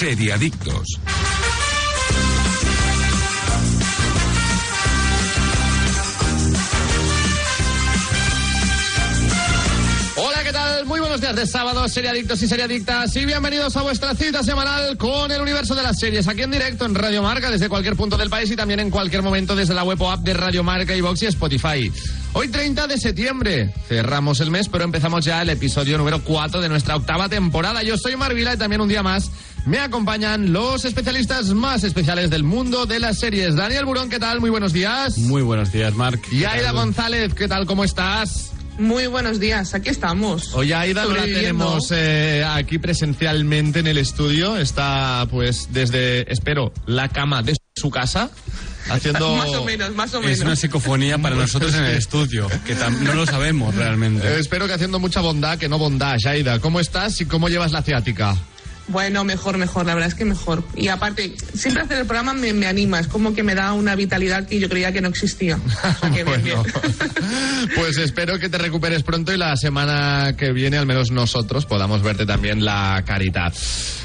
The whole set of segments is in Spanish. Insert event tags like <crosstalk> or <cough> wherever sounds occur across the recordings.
Seriadictos. Hola, ¿qué tal? Muy buenos días de sábado, seriadictos y seriadictas, y bienvenidos a vuestra cita semanal con el universo de las series, aquí en directo en Radio Marca, desde cualquier punto del país y también en cualquier momento desde la web o app de Radio Marca, iVox y Spotify. Hoy 30 de septiembre, cerramos el mes, pero empezamos ya el episodio número 4 de nuestra octava temporada. Yo soy Marvila y también un día más me acompañan los especialistas más especiales del mundo de las series. Daniel Burón, ¿qué tal? Muy buenos días. Muy buenos días, Marc. Y Aida González, ¿qué tal? ¿Cómo estás? Muy buenos días, aquí estamos. Hoy Aida la tenemos eh, aquí presencialmente en el estudio. Está, pues, desde, espero, la cama de su casa. Haciendo... <laughs> Más o menos, más o Es una menos. psicofonía para nosotros en el estudio, que tam- no lo sabemos realmente. Eh, <laughs> espero que haciendo mucha bondad, que no bondage. Aida, ¿cómo estás y cómo llevas la ciática? Bueno, mejor, mejor, la verdad es que mejor. Y aparte, siempre hacer el programa me, me anima, es como que me da una vitalidad que yo creía que no existía. O sea que <laughs> bien, Bueno, bien. <laughs> pues espero que te recuperes pronto y la semana que viene, al menos nosotros, podamos verte también la carita.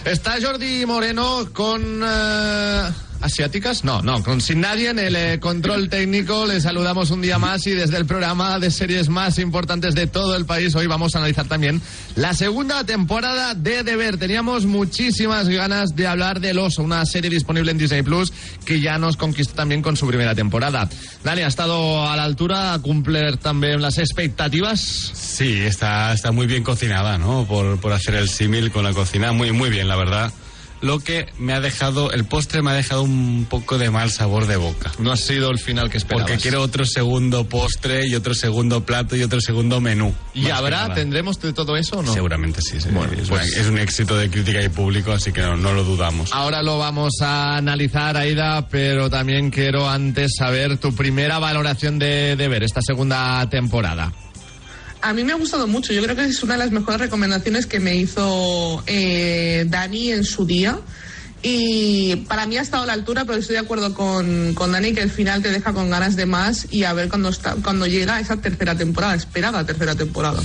Está Jordi Moreno con... eh, ¿Asiáticas? No, no, con sin nadie en el eh, control técnico. Le saludamos un día más y desde el programa de series más importantes de todo el país. Hoy vamos a analizar también la segunda temporada de Deber. Teníamos muchísimas ganas de hablar del Oso, una serie disponible en Disney Plus que ya nos conquistó también con su primera temporada. Dani, ¿ha estado a la altura a cumplir también las expectativas? Sí, está, está muy bien cocinada, ¿no? Por, por hacer el símil con la cocina, muy, muy bien, la verdad. Lo que me ha dejado, el postre me ha dejado un poco de mal sabor de boca. No ha sido el final que esperabas. Porque quiero otro segundo postre y otro segundo plato y otro segundo menú. ¿Y habrá? ¿Tendremos de todo eso o no? Seguramente sí, sí. Bueno, es, pues- una- es un éxito de crítica y público, así que no, no lo dudamos. Ahora lo vamos a analizar, Aida, pero también quiero antes saber tu primera valoración de, de ver esta segunda temporada. A mí me ha gustado mucho, yo creo que es una de las mejores recomendaciones que me hizo eh, Dani en su día. Y para mí ha estado a la altura, pero estoy de acuerdo con, con Dani que el final te deja con ganas de más y a ver cuando, está, cuando llega esa tercera temporada, esperada tercera temporada.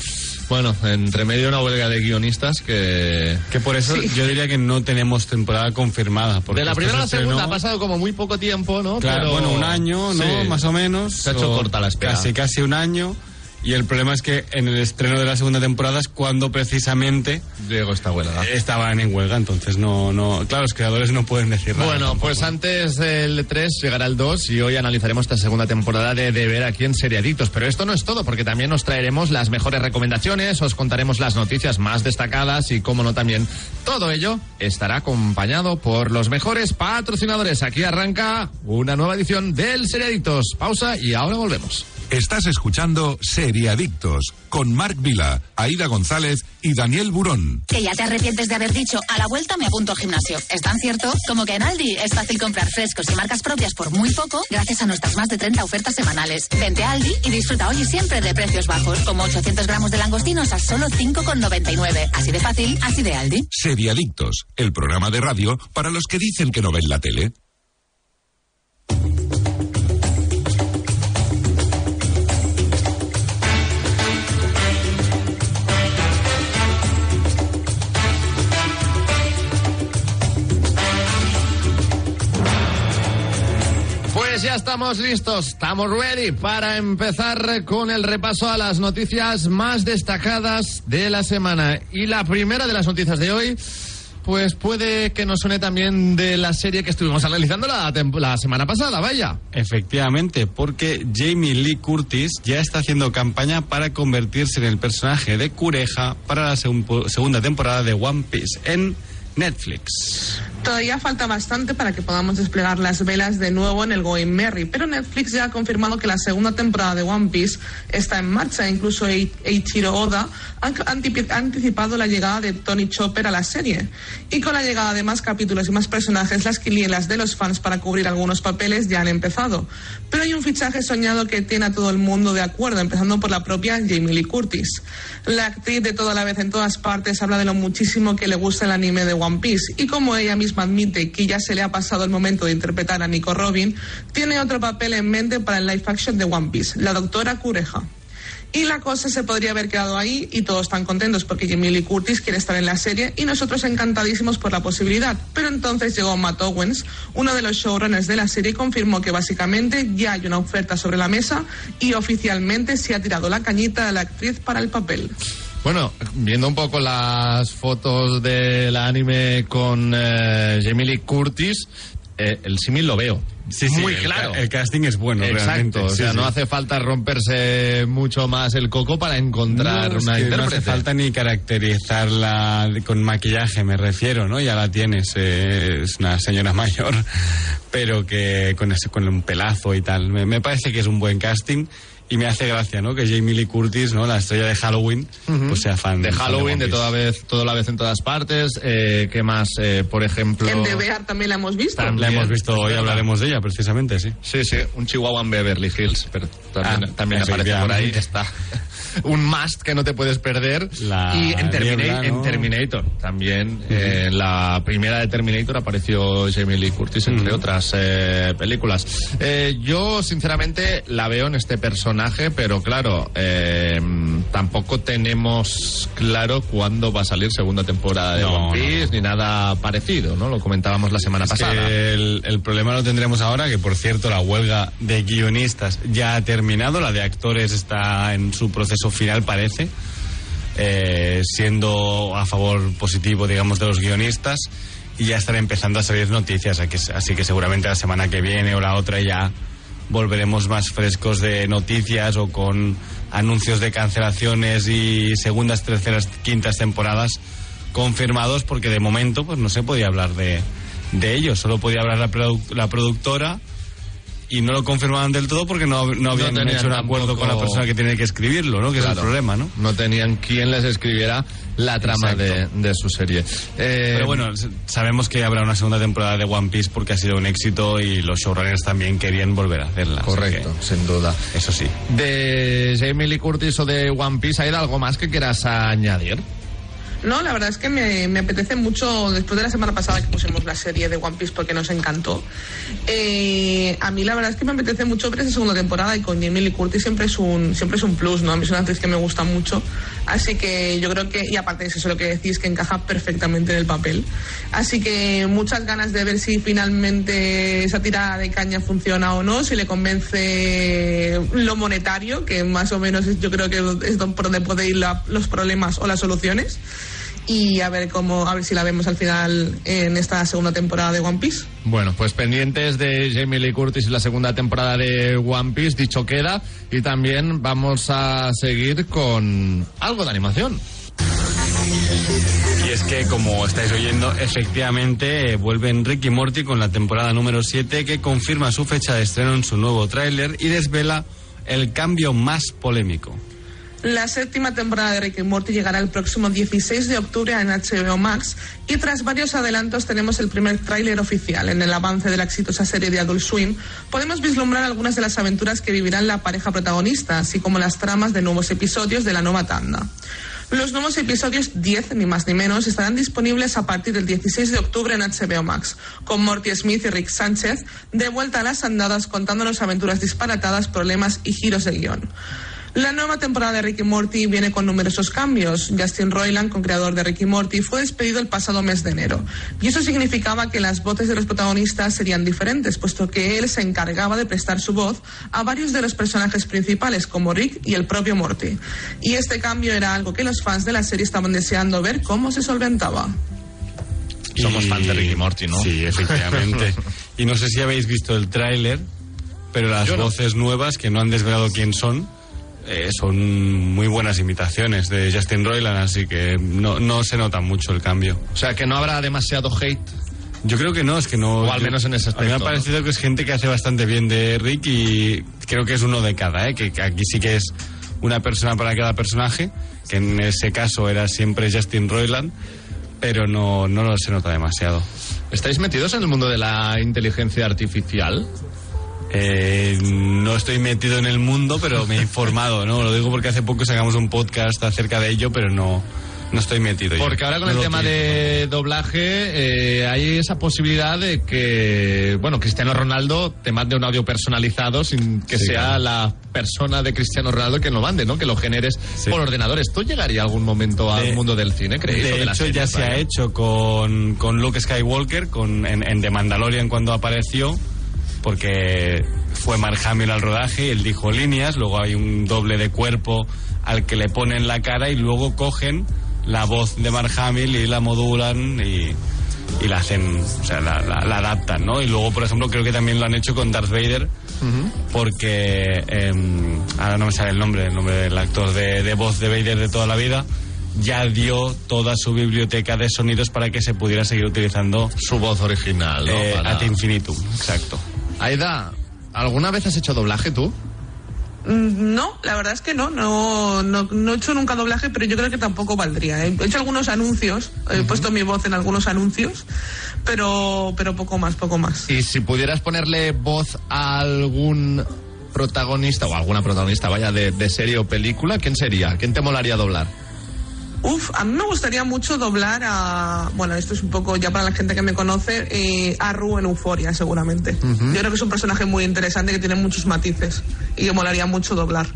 Bueno, entre medio una huelga de guionistas que... Que por eso Sí. yo diría que no tenemos temporada confirmada. Porque De la primera a la estrenó- segunda ha pasado como muy poco tiempo, ¿no? Claro, Pero- bueno, un año, ¿no? Sí. Más o menos. Se ha hecho corta la espera. Casi, casi un año. Y el problema es que en el estreno de la segunda temporada es cuando precisamente Llegó esta huelga. estaban en huelga, entonces no, no, claro, los creadores no pueden decir nada. Bueno, tampoco. pues antes del 3 llegará el 2 y hoy analizaremos esta segunda temporada de Deber aquí en Seriadictos. Pero esto no es todo, porque también os traeremos las mejores recomendaciones, os contaremos las noticias más destacadas y, como no, también todo ello estará acompañado por los mejores patrocinadores. Aquí arranca una nueva edición del Seriadictos. Pausa y ahora volvemos. Estás escuchando Seriadictos con Marc Vila, Aida González y Daniel Burón. Que ya te arrepientes de haber dicho, a la vuelta me apunto al gimnasio. Es tan cierto como que en Aldi es fácil comprar frescos y marcas propias por muy poco gracias a nuestras más de 30 ofertas semanales. Vente a Aldi y disfruta hoy y siempre de precios bajos, como 800 gramos de langostinos a solo 5,99. Así de fácil, así de Aldi. Seriadictos, el programa de radio para los que dicen que no ven la tele. Ya estamos listos, estamos ready para empezar con el repaso a las noticias más destacadas de la semana. Y la primera de las noticias de hoy, pues puede que nos suene también de la serie que estuvimos analizando la, la semana pasada, vaya. Efectivamente, porque Jamie Lee Curtis ya está haciendo campaña para convertirse en el personaje de Cureja para la segun- segunda temporada de One Piece en Netflix. Todavía falta bastante para que podamos desplegar las velas de nuevo en el Going Merry, pero Netflix ya ha confirmado que la segunda temporada de One Piece está en marcha. Incluso Ei- Eiichiro Oda ha anticipado la llegada de Tony Chopper a la serie. Y con la llegada de más capítulos y más personajes, las quinielas de los fans para cubrir algunos papeles ya han empezado. Pero hay un fichaje soñado que tiene a todo el mundo de acuerdo, empezando por la propia Jamie Lee Curtis. La actriz de toda la vez en todas partes habla de lo muchísimo que le gusta el anime de One Piece y como ella misma admite que ya se le ha pasado el momento de interpretar a Nico Robin, tiene otro papel en mente para el live action de One Piece, la doctora Cureja. Y la cosa se podría haber quedado ahí y todos están contentos porque Jamie Lee Curtis quiere estar en la serie y nosotros encantadísimos por la posibilidad. Pero entonces llegó Matt Owens, uno de los showrunners de la serie, y confirmó que básicamente ya hay una oferta sobre la mesa y oficialmente se ha tirado la cañita a la actriz para el papel. Bueno, viendo un poco las fotos del anime con eh, Jamie Lee Curtis, eh, el símil lo veo. Sí, sí, Muy claro. El, casting es bueno, realmente. Exacto, o sí, sea, sí. no hace falta romperse mucho más el coco para encontrar No, es una que no hace falta ni caracterizarla con maquillaje, me refiero, ¿no? Ya la tienes, eh, es una señora <laughs> mayor, pero que con ese, con un pelazo y tal. Me, me parece que es un buen casting y me hace gracia, ¿no? Que Jamie Lee Curtis, ¿no? La estrella de Halloween, pues sea fan de fan Halloween, de Piece. toda vez, toda la vez en todas partes. Eh, ¿Qué más? Eh, por ejemplo. En The Bear también la hemos visto. También. La hemos visto hoy, hablaremos de ella, precisamente, sí. Sí, sí, un chihuahua en Beverly Hills, pero también, Ah, también aparece por ahí. Está un must que no te puedes perder. La y en, Termina- niebla, en ¿no? Terminator también. eh, en la primera de Terminator apareció Jamie Lee Curtis, entre otras eh, películas. Eh, yo, sinceramente, la veo en este personaje, pero claro, eh, tampoco tenemos claro cuándo va a salir segunda temporada de No, One no, Piece, ni nada parecido, ¿no? Lo comentábamos la semana Es pasada. que el, el problema lo tendremos ahora, que por cierto la huelga de guionistas ya ha terminado, la de actores está en su proceso final, parece, eh, siendo a favor positivo, digamos, de los guionistas, y ya están empezando a salir noticias, así que, seguramente la semana que viene o la otra ya volveremos más frescos de noticias o con anuncios de cancelaciones y segundas, terceras, quintas temporadas confirmados porque de momento pues no se podía hablar de, de ellos, solo podía hablar la, la productora y no lo confirmaban del todo porque no, no habían hecho un acuerdo tampoco- con la persona que tiene que escribirlo, ¿no? Que es el problema, ¿no? No tenían quien les escribiera la trama de, de su serie. Eh, Pero bueno, sabemos que habrá una segunda temporada de One Piece porque ha sido un éxito y los showrunners también querían volver a hacerla. correcto, que, sin duda. eso sí. De Jamie Lee Curtis o de One Piece, ¿hay algo más que quieras añadir? No, la verdad es que me, apetece mucho, después de la semana pasada que pusimos la serie de One Piece porque nos encantó, eh, a mí la verdad es que me apetece mucho ver esa segunda temporada y con Jamie Lee Curtis siempre es un, siempre es un plus, ¿no? A mí es una actriz que me gusta mucho, así que yo creo que, y aparte de eso lo que decís, que encaja perfectamente en el papel. Así que muchas ganas de ver si finalmente esa tirada de caña funciona o no, si le convence lo monetario, que más o menos yo creo que es por donde puede ir la- los problemas o las soluciones y a ver cómo a ver si la vemos al final en esta segunda temporada de One Piece. Bueno, pues pendientes de Jamie Lee Curtis y la segunda temporada de One Piece, dicho queda, y también vamos a seguir con algo de animación. Y es que, como estáis oyendo, efectivamente eh, vuelven Ricky y Morty con la temporada número 7 que confirma su fecha de estreno en su nuevo tráiler y desvela el cambio más polémico. La séptima temporada de Rick y Morty llegará el próximo 16 de octubre en HBO Max y tras varios adelantos tenemos el primer tráiler oficial. En el avance de la exitosa serie de Adult Swim podemos vislumbrar algunas de las aventuras que vivirán la pareja protagonista, así como las tramas de nuevos episodios de la nueva tanda. Los nuevos episodios 10, ni más ni menos, estarán disponibles a partir del 16 de octubre en HBO Max, con Morty Smith y Rick Sánchez de vuelta a las andadas contándonos aventuras disparatadas, problemas y giros de guion. La nueva temporada de Ricky Morty viene con numerosos cambios. Justin Roiland, co-creador de Ricky Morty, fue despedido el pasado mes de enero. Y eso significaba que las voces de los protagonistas serían diferentes, puesto que él se encargaba de prestar su voz a varios de los personajes principales, como Rick y el propio Morty. Y este cambio era algo que los fans de la serie estaban deseando ver cómo se solventaba. Somos fans de Ricky Morty, ¿no? Sí, efectivamente. <laughs> y no sé si habéis visto el tráiler, pero las Yo no. voces nuevas que no han desvelado quién son eh, son muy buenas imitaciones de Justin Roiland, así que no, no se nota mucho el cambio. O sea, que no habrá demasiado hate. Yo creo que no, es que no. O al menos en ese A mí me aspecto, ha parecido que es gente que hace bastante bien de Rick y creo que es uno de cada, ¿eh? que, que aquí sí que es una persona para cada personaje, que en ese caso era siempre Justin Roiland, pero no, no lo se nota demasiado. ¿Estáis metidos en el mundo de la inteligencia artificial? Eh, no estoy metido en el mundo, pero me he informado, ¿no? Lo digo porque hace poco sacamos un podcast acerca de ello, pero no, No estoy metido yo. Porque ahora con No el tema de doblaje eh, hay esa posibilidad de que, bueno, Cristiano Ronaldo te mande un audio personalizado sin que Sí, sea claro. la persona de Cristiano Ronaldo que lo mande, ¿no? Que lo generes Sí. por ordenador. ¿Esto llegaría algún momento al De- mundo del cine, creéis? De las hecho, ya se ha hecho con, con Luke Skywalker con, en, en The Mandalorian cuando apareció, porque fue Mark Hamill al rodaje y él dijo líneas, luego hay un doble de cuerpo al que le ponen la cara y luego cogen la voz de Mark Hamill y la modulan y, y la hacen, o sea, la, la- la adaptan, ¿no? Y luego, por ejemplo, creo que también lo han hecho con Darth Vader, porque em, ahora no me sale el nombre, el nombre del actor de, de voz de Vader de toda la vida, ya dio toda su biblioteca de sonidos para que se pudiera seguir utilizando Su voz original, ¿no? eh, Para- ad infinitum. Exacto. Aida, ¿alguna vez has hecho doblaje tú? Mm, No, la verdad es que no, no, no, no he hecho nunca doblaje, pero yo creo que tampoco valdría. He hecho algunos anuncios, he puesto mi voz en algunos anuncios, pero, pero poco más, poco más. Y si pudieras ponerle voz a algún protagonista o alguna protagonista, vaya, de, de serie o película, ¿quién sería? ¿Quién te molaría doblar? Uf, a mí me gustaría mucho doblar a, bueno, esto es un poco ya para la gente que me conoce, eh, a Ru en Euforia, seguramente. Yo creo que es un personaje muy interesante que tiene muchos matices y que molaría mucho doblar.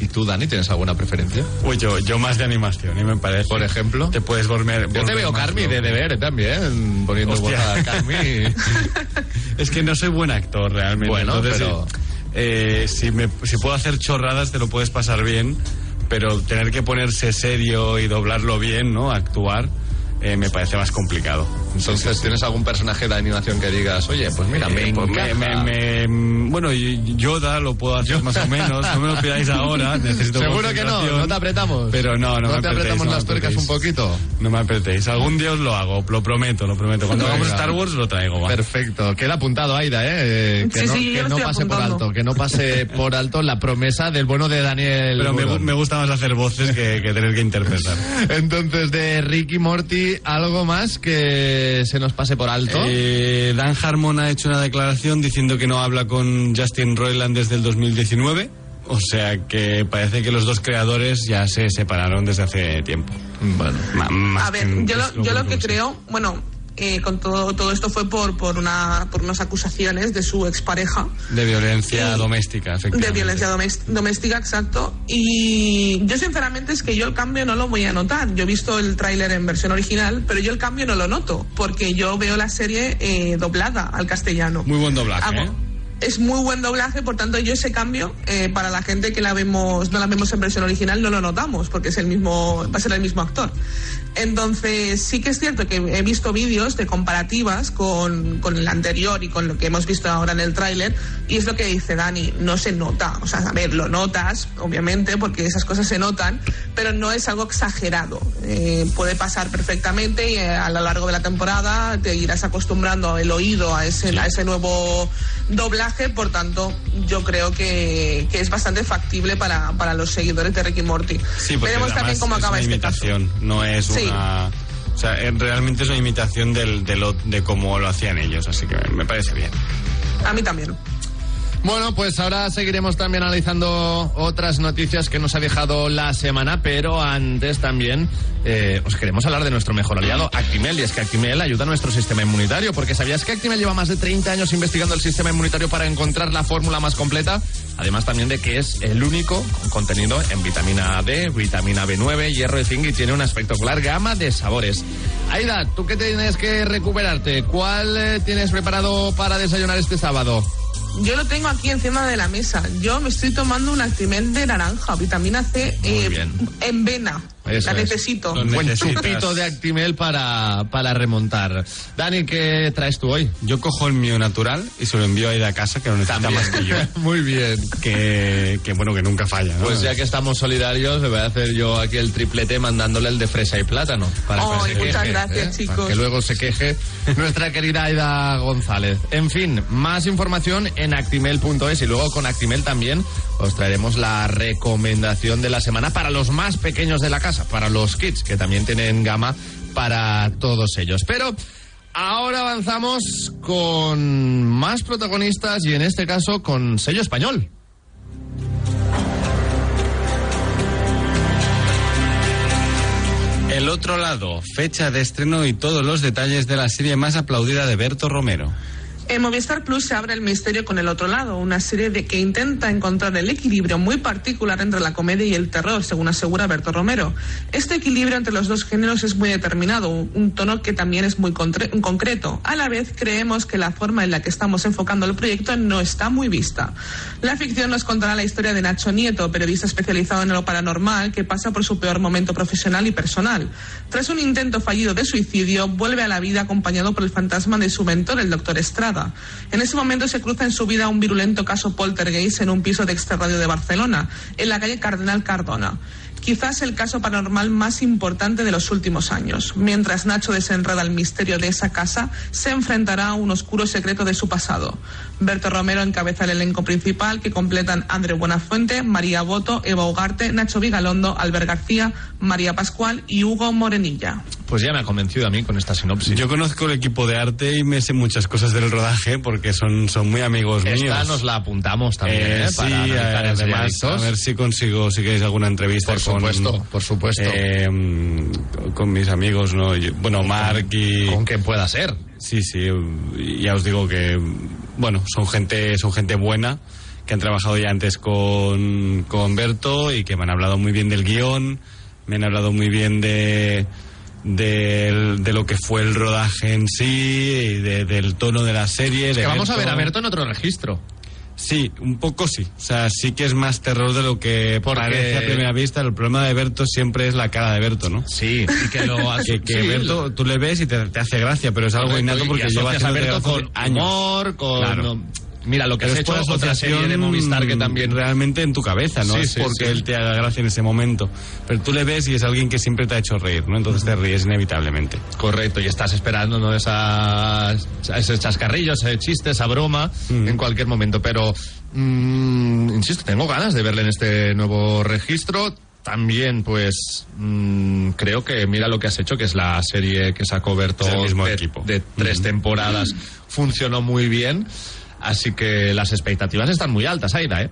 ¿Y tú, Dani, tienes alguna preferencia? Uy, yo, yo más de animación, y me parece. Por ejemplo. Te puedes volver. Yo te veo Carmi de deber también, poniendo voz Hostia. a Carmi. <laughs> Es que no soy buen actor realmente. Bueno, entonces, pero- eh, si, me, si puedo hacer chorradas, te lo puedes pasar bien, pero tener que ponerse serio y doblarlo bien, ¿no? Actuar, eh, me parece más complicado. Entonces, ¿tienes algún personaje de animación que digas, oye, pues mira, me Eh, pues encaja? me- me- me- bueno, y- Yoda lo puedo hacer más o menos. No me lo pidáis ahora. <laughs> Necesito Seguro que no, no te apretamos. Pero no, no, No me te apretéis, apretamos no las tuercas un poquito. No me apretéis. Algún día os lo hago, lo prometo, lo prometo. Cuando Venga. hagamos Star Wars lo traigo. va. Perfecto, queda apuntado Aida, ¿eh? Eh, Que Sí, no, sí, yo que lo no estoy pase por alto, que no pase por alto la promesa del bueno de Daniel. Pero me, gusta más hacer voces que, que tener que interpretar. <laughs> Entonces, de Ricky Morty, ¿algo más que se nos pase por alto? Eh, Dan Harmon ha hecho una declaración diciendo que no habla con Justin Roiland desde el 2019. O sea que parece que los dos creadores ya se separaron desde hace tiempo. bueno. Más A ver, que- yo lo, yo lo único que creo, bueno, eh, con todo, todo esto fue por, por, una, por unas acusaciones de su expareja. De violencia Y- doméstica, efectivamente. De violencia domés- doméstica, exacto. Y yo sinceramente es que yo el cambio no lo voy a notar. Yo he visto el tráiler en versión original, pero yo el cambio no lo noto, porque yo veo la serie eh, doblada al castellano. Muy buen doblaje, Hago- ¿eh? Es muy buen doblaje, por tanto yo ese cambio eh, para la gente que la vemos no la vemos en versión original no lo notamos porque es el mismo va a ser el mismo actor. Entonces sí que es cierto que he visto vídeos de comparativas con, con el anterior y con lo que hemos visto ahora en el tráiler y es lo que dice Dani, no se nota, o sea, a ver, lo notas, obviamente, porque esas cosas se notan, pero no es algo exagerado. Eh, puede pasar perfectamente y eh, a lo largo de la temporada te irás acostumbrando el oído a ese, a ese nuevo doblaje, por tanto, yo creo que, que es bastante factible para, para los seguidores de Ricky Morty. Sí, Veremos también cómo es acaba una este caso. imitación, no es Sí. una... O sea, realmente es una imitación del, de, lo, de cómo lo hacían ellos, así que me parece bien. A mí también. Bueno, pues ahora seguiremos también analizando otras noticias que nos ha dejado la semana, pero antes también eh, os queremos hablar de nuestro mejor aliado, Actimel, y es que Actimel ayuda a nuestro sistema inmunitario, porque ¿sabías que Actimel lleva más de 30 años investigando el sistema inmunitario para encontrar la fórmula más completa? Además también de que es el único con contenido en vitamina D, vitamina B9, hierro y zinc y tiene una espectacular gama de sabores. Aida, ¿tú qué tienes que recuperarte? ¿Cuál eh, tienes preparado para desayunar este sábado? Yo lo tengo aquí encima de la mesa. Yo me estoy tomando un Actimel de naranja, vitamina C eh, en vena. Eso la es. necesito. Un buen chupito de Actimel para, para remontar. Dani, ¿qué traes tú hoy? Yo cojo el mío natural y se lo envío a ir a casa, que lo necesita más que yo. <laughs> Muy bien. Que, que bueno, que nunca falla. ¿no? Pues ya que estamos solidarios, le voy a hacer yo aquí el triplete mandándole el de fresa y plátano. Para que Ay, se muchas queje, gracias, ¿eh? chicos. Para que luego se queje nuestra querida Aida González. En fin, más información en actimel.es y luego con Actimel también os traeremos la recomendación de la semana para los más pequeños de la casa, para los kids, que también tienen gama para todos ellos. Pero ahora avanzamos con más protagonistas y en este caso con sello español. El otro lado, fecha de estreno y todos los detalles de la serie más aplaudida de Berto Romero. En Movistar Plus se abre el misterio con el otro lado, una serie de que intenta encontrar el equilibrio muy particular entre la comedia y el terror, según asegura Berto Romero. Este equilibrio entre los dos géneros es muy determinado, un tono que también es muy concreto. A la vez, creemos que la forma en la que estamos enfocando el proyecto no está muy vista. La ficción nos contará la historia de Nacho Nieto, periodista especializado en lo paranormal, que pasa por su peor momento profesional y personal. Tras un intento fallido de suicidio, vuelve a la vida acompañado por el fantasma de su mentor, el doctor Estrada. En ese momento se cruza en su vida un virulento caso poltergeist en un piso de extrarradio de Barcelona, en la calle Cardenal Cardona quizás el caso paranormal más importante de los últimos años. Mientras Nacho desenreda el misterio de esa casa, se enfrentará a un oscuro secreto de su pasado. Berto Romero encabeza el elenco principal que completan André Buenafuente, María Boto, Eva Ugarte, Nacho Vigalondo, Albert García, María Pascual y Hugo Morenilla. Pues ya me ha convencido a mí con esta sinopsis. Yo conozco el equipo de arte y me sé muchas cosas del rodaje porque son, son muy amigos esta míos. nos la apuntamos también, Eh, ¿eh? sí, Para el además, a ver si consigo, si queréis alguna entrevista Por con, supuesto, por supuesto. eh, con mis amigos, ¿no? Yo- bueno, Mark y... Con quien pueda ser. Sí, sí, ya os digo que, bueno, son gente, son gente buena, que han trabajado ya antes con, con Berto y que me han hablado muy bien del guion, me han hablado muy bien de, de, de lo que fue el rodaje en sí, y de- del tono de la serie. Es de que vamos a ver a. Berto en otro registro. Sí, un poco sí. O sea, sí que es más terror de lo que Porque- parece a primera vista. El problema de Berto siempre es la cara de Berto, ¿no? Sí, y que lo <laughs> Que, que sí, Berto, tú le ves y te, te hace gracia, pero es algo Correcto, innato porque lleva asocias a Berto con años. humor, con... Claro. Mira, lo que has hecho es otra serie de Movistar que también... realmente en tu cabeza, no Sí, es sí, porque sí. él te haga gracia en ese momento. Pero tú le ves y es alguien que siempre te ha hecho reír, ¿no? Entonces te ríes inevitablemente. Correcto, y estás esperando ¿no? Esas, esos chascarrillos, ese chiste, esa broma, Mm. en cualquier momento. Pero, mm, insisto, tengo ganas de verle en este nuevo registro. También, pues, mm, creo que mira lo que has hecho, que es la serie que sacó Berto de, de tres temporadas. Funcionó muy bien. Así que las expectativas están muy altas, Aira, ¿eh?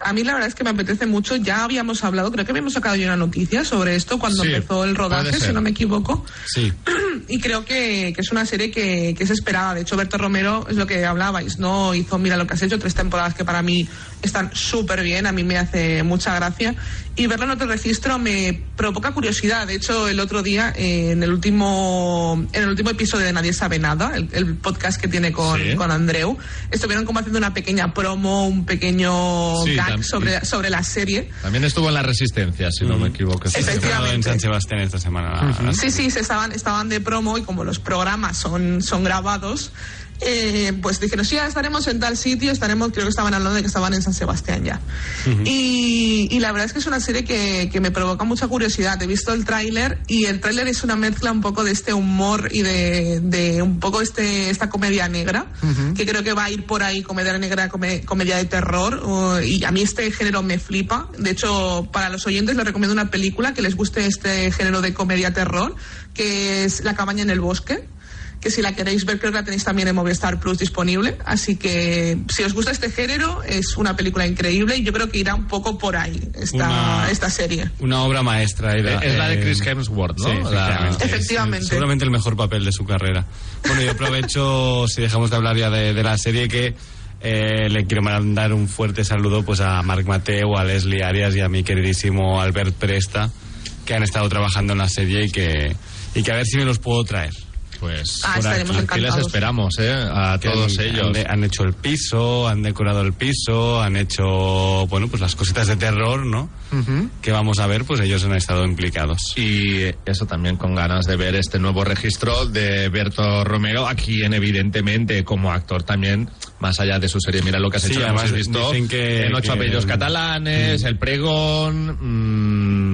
A mí la verdad es que me apetece mucho. Ya habíamos hablado, creo que habíamos sacado ya una noticia sobre esto cuando Sí, empezó el rodaje, si no me equivoco. Sí. <clears throat> Y creo que, que es una serie que, que es esperada. De hecho, Berto Romero es lo que hablabais, ¿no? Hizo Mira lo que has hecho, tres temporadas que para mí están súper bien, a mí me hace mucha gracia. Y verlo en otro registro me provoca curiosidad. De hecho, el otro día, eh, en el último en el último episodio de Nadie sabe nada, el, el podcast que tiene con, Sí. con Andreu, estuvieron como haciendo una pequeña promo, un pequeño Sí, gag sobre, sobre la serie. También estuvo en La Resistencia, si no me equivoco. esta Efectivamente. en San Sebastián esta semana. Sí, sí, se estaban, estaban de promo y como los programas son, son grabados, eh, pues dijeron, sí, ya estaremos en tal sitio, estaremos, creo que estaban hablando de que estaban en San Sebastián ya. y, y la verdad es que es una serie que, que me provoca mucha curiosidad. He visto el tráiler y el tráiler es una mezcla un poco de este humor y de, de un poco este, esta comedia negra, que creo que va a ir por ahí, comedia negra, come- comedia de terror, uh, y a mí este género me flipa. De hecho, para los oyentes les recomiendo una película que les guste este género de comedia terror, que es La cabaña en el bosque que si la queréis ver creo que la tenéis también en Movistar Plus disponible. Así que si os gusta este género es una película increíble y yo creo que irá un poco por ahí esta, Una- esta serie. Una obra maestra. era, Es la de eh, Chris Hemsworth, ¿no? Sí, La- efectivamente. Es, seguramente el mejor papel de su carrera. Bueno, yo aprovecho, <laughs> si dejamos de hablar ya de, de la serie, que eh, le quiero mandar un fuerte saludo pues a Marc Mateo, a Leslie Arias y a mi queridísimo Albert Presta, que han estado trabajando en la serie y que, y que a ver si me los puedo traer. Pues Ah, por aquí, les esperamos, ¿eh? A Que todos han, ellos. Han, de- han hecho el piso, han decorado el piso, han hecho, bueno, pues las cositas de terror, ¿no? Que vamos a ver, pues ellos han estado implicados. Y eso también con ganas de ver este nuevo registro de Berto Romero, a quien evidentemente como actor también, más allá de su serie, mira lo que has Sí, hecho, además visto dicen que- en Ocho que- apellidos catalanes, El Pregón,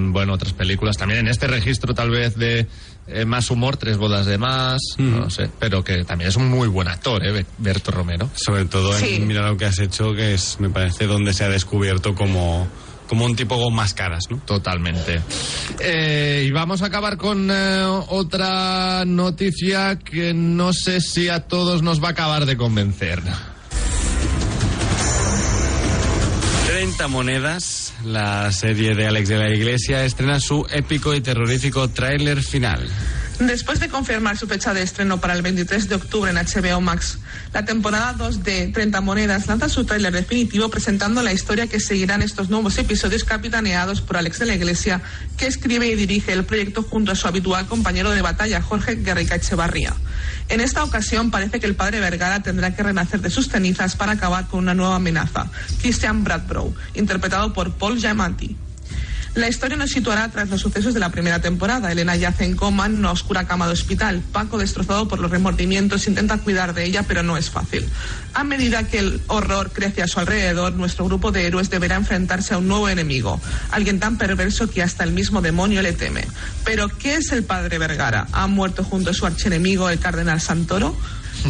mm, bueno, otras películas. También en este registro tal vez de eh, más humor, Tres bodas de más, no sé, pero que también es un muy buen actor, ¿eh? Be- Berto Romero. Sobre todo Sí. en Mira lo que has hecho, que es, me parece, donde se ha descubierto como, como un tipo con más caras, ¿no? Totalmente. Eh, y vamos a acabar con eh, otra noticia que no sé si a todos nos va a acabar de convencer. 30 monedas, la serie de Alex de la Iglesia estrena su épico y terrorífico tráiler final. Después de confirmar su fecha de estreno para el 23 de octubre en HBO Max, la temporada 2 de 30 Monedas lanza su tráiler definitivo presentando la historia que seguirán estos nuevos episodios capitaneados por Alex de la Iglesia, que escribe y dirige el proyecto junto a su habitual compañero de batalla, Jorge Guerrica Echevarría. En esta ocasión parece que el padre Vergara tendrá que renacer de sus cenizas para acabar con una nueva amenaza, Christian Bradbrough, interpretado por Paul Giamatti. La historia nos situará tras los sucesos de la primera temporada. Elena yace en coma en una oscura cama de hospital. Paco, destrozado por los remordimientos, intenta cuidar de ella, pero no es fácil. A medida que el horror crece a su alrededor, nuestro grupo de héroes deberá enfrentarse a un nuevo enemigo, alguien tan perverso que hasta el mismo demonio le teme. Pero, ¿qué es el padre Vergara? ¿Ha muerto junto a su archienemigo, el cardenal Santoro?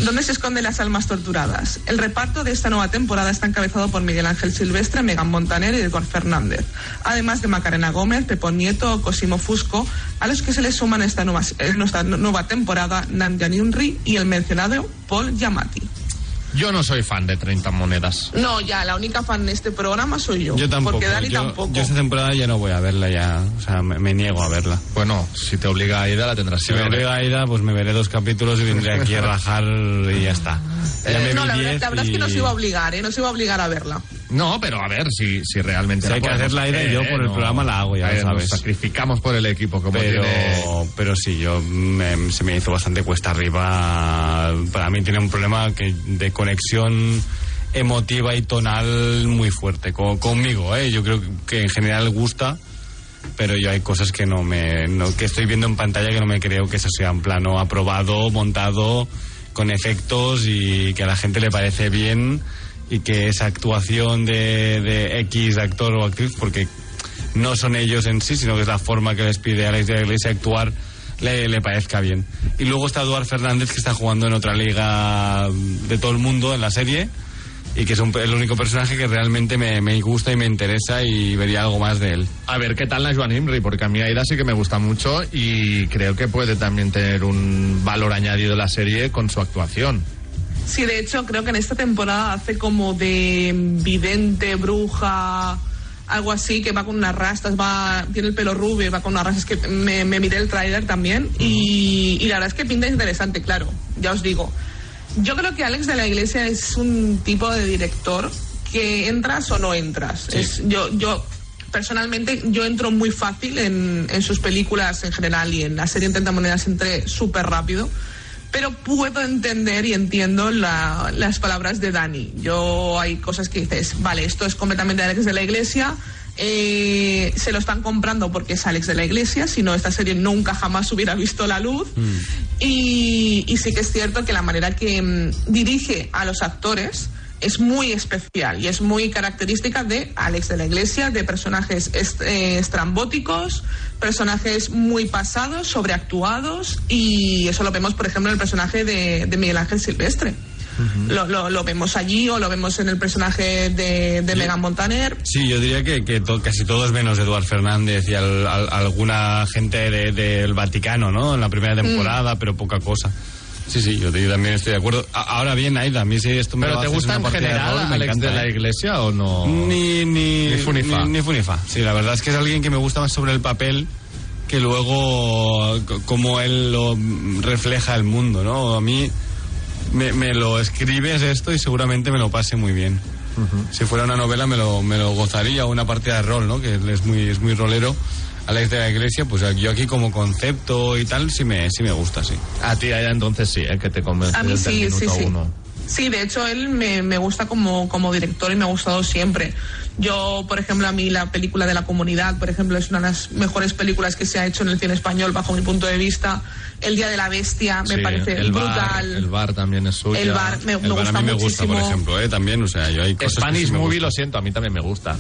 ¿Dónde se esconden las almas torturadas? El reparto de esta nueva temporada está encabezado por Miguel Ángel Silvestre, Megan Montaner y Edgar Fernández, además de Macarena Gómez, Pepón Nieto o Cosimo Fusco, a los que se les suman esta nueva, esta nueva temporada Nandja Nyunri y el mencionado Paul Giamatti. Yo no soy fan de 30 monedas. No, ya, la única fan de este programa soy yo. Yo tampoco. Porque Dani yo, tampoco. yo esta temporada ya no voy a verla ya. O sea, me, me niego a verla. Bueno, si te obliga a Aida, la tendrás Si me ver. obliga a Aida, pues me veré dos capítulos y vendré aquí a rajar y ya está. Ya me no, la verdad, 10 la verdad es que y- no se iba a obligar, ¿eh? No se iba a obligar a verla. No, pero a ver, si, si realmente Si hay que podemos hacer la ida, yo por el programa la hago, ya lo Eh, nos sabes. sacrificamos por el equipo, como Pero, tiene... pero sí, yo me- se me hizo bastante cuesta arriba. Para mí tiene un problema que, de conexión emotiva y tonal muy fuerte co- conmigo. ¿eh? Yo creo que en general gusta, pero yo hay cosas que no me que estoy viendo en pantalla que no me creo que eso sea un plano aprobado, montado con efectos y que a la gente le parece bien y que esa actuación de, de X actor o actriz, porque no son ellos en sí, sino que es la forma que les pide Alex de la Iglesia actuar, le, le parezca bien. Y luego está Eduard Fernández, que está jugando en otra liga de todo el mundo en la serie, y que es un- el único personaje que realmente me, me gusta y me interesa y vería algo más de él. A ver qué tal la Joan Imri, porque a mí Aida sí que me gusta mucho y creo que puede también tener un valor añadido la serie con su actuación. Sí, de hecho, creo que en esta temporada hace como de vidente, bruja, algo así, que va con unas rastas, va, tiene el pelo rubio, va con unas rastas, que me, me miré el tráiler también, y, y la verdad es que pinta interesante, claro, ya os digo. Yo creo que Alex de la Iglesia es un tipo de director que entras o no entras. Es, yo, yo personalmente yo entro muy fácil en, en sus películas en general y en la serie en 30 monedas entré súper rápido pero puedo entender y entiendo la- las palabras de Dani. Yo hay cosas que dices, vale, esto es completamente Alex de la Iglesia, eh, se lo están comprando porque es Alex de la Iglesia, si no esta serie nunca jamás hubiera visto la luz. Y, y sí que es cierto que la manera que mm, dirige a los actores es muy especial y es muy característica de Alex de la Iglesia, de personajes est- eh, estrambóticos, personajes muy pasados, sobreactuados y eso lo vemos, por ejemplo, en el personaje de, de Miguel Ángel Silvestre. lo, lo- lo vemos allí o lo vemos en el personaje de, de Megan Montaner. Sí, yo diría que, que to- casi todos menos Eduard Fernández y al- al- alguna gente de- del Vaticano, ¿no? En la primera temporada, pero poca cosa. Sí, sí, yo, también estoy de acuerdo. Ahora bien, Aida, a mí sí esto me ¿Pero lo te gusta en partida de general rol, me Alex encanta, de la. Iglesia o no? Ni, ni, Ni fu ni fa. Ni, ni fu ni fa. Sí, la verdad es que es alguien que me gusta más sobre el papel que luego c- como él lo refleja el mundo, ¿no? A mí me, me lo escribes esto y seguramente me lo pase muy bien. Si fuera una novela me lo, me lo gozaría, una partida de rol, ¿no? Que él es muy, es muy rolero. Alex de la Iglesia, pues yo aquí como concepto y tal, sí me, sí me gusta, sí. A ti, Aida, entonces sí, ¿eh? que te convence A mí desde el sí, sí, minuto sí. uno. Sí, de hecho él me, me gusta como, como director y me ha gustado siempre. Yo, por ejemplo, a mí la película de la comunidad, por ejemplo, es una de las mejores películas que se ha hecho en el cine español bajo mi punto de vista. El Día de la Bestia me Sí, parece el brutal. Bar, el bar también es suyo. El bar me, me El bar gusta a mí me muchísimo. gusta, por ejemplo, ¿eh? También, o sea, yo hay cosas que Spanish sí me Movie, gustan. lo siento, a mí también me gusta.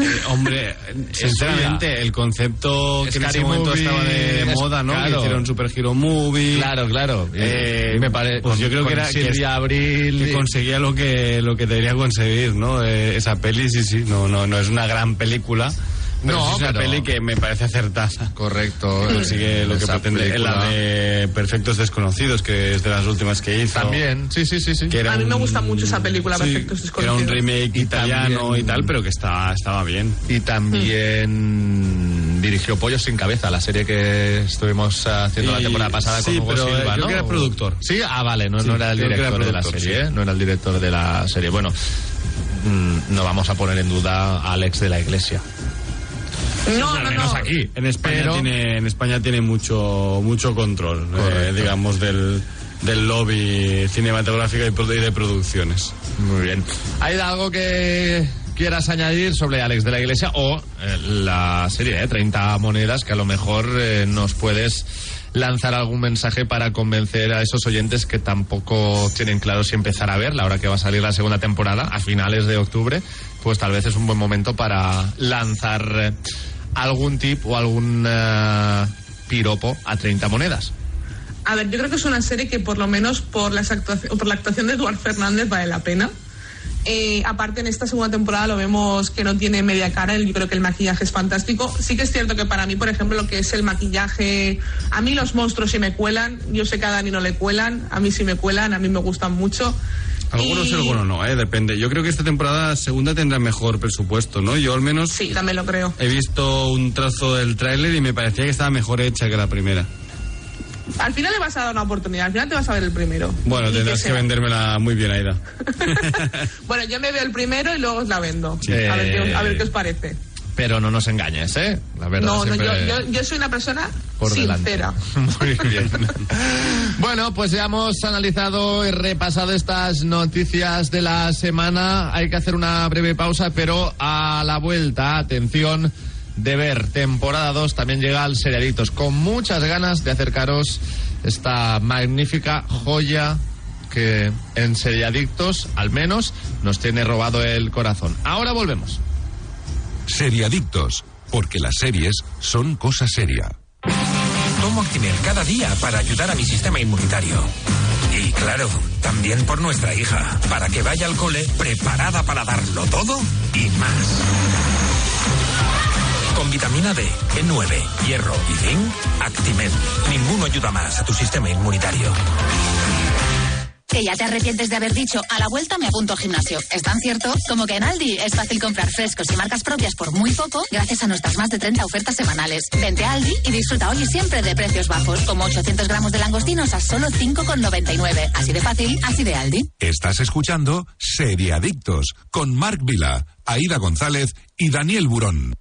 Eh, hombre, sinceramente, el concepto que en Scary ese momento estaba de, moda, ¿no? claro. Que hicieron Super Hero Movie. Claro, claro. Eh, me parece. pues yo creo que era que Abril. que conseguía lo que lo que debería conseguir, ¿no? Eh, esa peli, sí, sí, no, no, no es una gran película, Pero No, sí es una pero- peli que me parece acertada. Correcto. <laughs> Consigue lo que pretende. película. La de Perfectos Desconocidos, que es de las últimas que hizo. También, sí, sí, sí, sí. Que era A mí me un- gusta mucho esa película, sí, Perfectos que Era un Desconocidos. remake Y italiano también- y tal, pero que estaba, estaba bien. Y también dirigió Pollos sin cabeza, la serie que estuvimos haciendo la temporada pasada sí, con Hugo pero, eh, Silva, creo ¿no? que era productor. Sí, ah, vale, no, Sí, no era el era director de la serie, sí. ¿eh? No era el director de la serie. Bueno, mm, no vamos a poner en duda a Alex de la Iglesia. No, Al no, menos no. aquí. En España Pero- tiene, en España tiene mucho, mucho control, eh, digamos, del, del lobby cinematográfico y de producciones. Muy bien. ¿Hay algo que quieras añadir sobre Alex de la Iglesia o eh, la serie de 30 monedas que a lo mejor eh, nos puedes lanzar algún mensaje para convencer a esos oyentes que tampoco tienen claro si empezar a ver la hora que va a salir la segunda temporada a finales de octubre pues tal vez es un buen momento para lanzar eh, algún tip o algún eh, piropo a 30 monedas A ver, yo creo que es una serie que por lo menos por, las por la actuación de Eduard Fernández vale la pena. Eh, aparte en esta segunda temporada lo vemos que no tiene media cara, yo creo que el maquillaje es fantástico. Sí que es cierto que para mí, por ejemplo, lo que es el maquillaje, a mí los monstruos sí me cuelan, yo sé que a Dani no le cuelan, a mí sí me cuelan, a mí me gustan mucho. Algunos Y- algunos no, eh, depende. Yo creo que esta temporada segunda tendrá mejor presupuesto, ¿no? Yo al menos Sí, también lo creo. he visto un trazo del tráiler y me parecía que estaba mejor hecha que la primera. Al final le vas a dar una oportunidad, al final te vas a ver el primero. Bueno, tendrás que sea. vendérmela muy bien, Aida. <laughs> Bueno, yo me veo el primero y luego os la vendo. Sí. A, ver qué, a ver Eh, qué os parece. Pero no nos engañes ¿eh? la verdad No, no, yo, yo, yo soy una persona por sincera. delante. <laughs> Muy bien. <laughs> bueno, pues ya hemos analizado y repasado estas noticias de la semana. Hay que hacer una breve pausa, pero a la vuelta, atención, de ver temporada 2 también llega al Seriaditos. Con muchas ganas de acercaros esta magnífica joya que en Seriadictos, al menos, nos tiene robado el corazón. Ahora volvemos. Seriadictos, porque las series son cosa seria. Tomo Actimel cada día para ayudar a mi sistema inmunitario. Y claro, también por nuestra hija, para que vaya al cole preparada para darlo todo y más. Con vitamina D, B9, hierro y zinc, Actimel. Ninguno ayuda más a tu sistema inmunitario. Que ya te arrepientes de haber dicho a la vuelta me apunto al gimnasio. Es tan cierto como que en Aldi es fácil comprar frescos y marcas propias por muy poco gracias a nuestras más de 30 ofertas semanales. Vente a Aldi y disfruta hoy y siempre de precios bajos, como 800 gramos de langostinos a solo 5,99. Así de fácil, así de Aldi. Estás escuchando Seriadictos con Marc Vila, Aida González y Daniel Burón.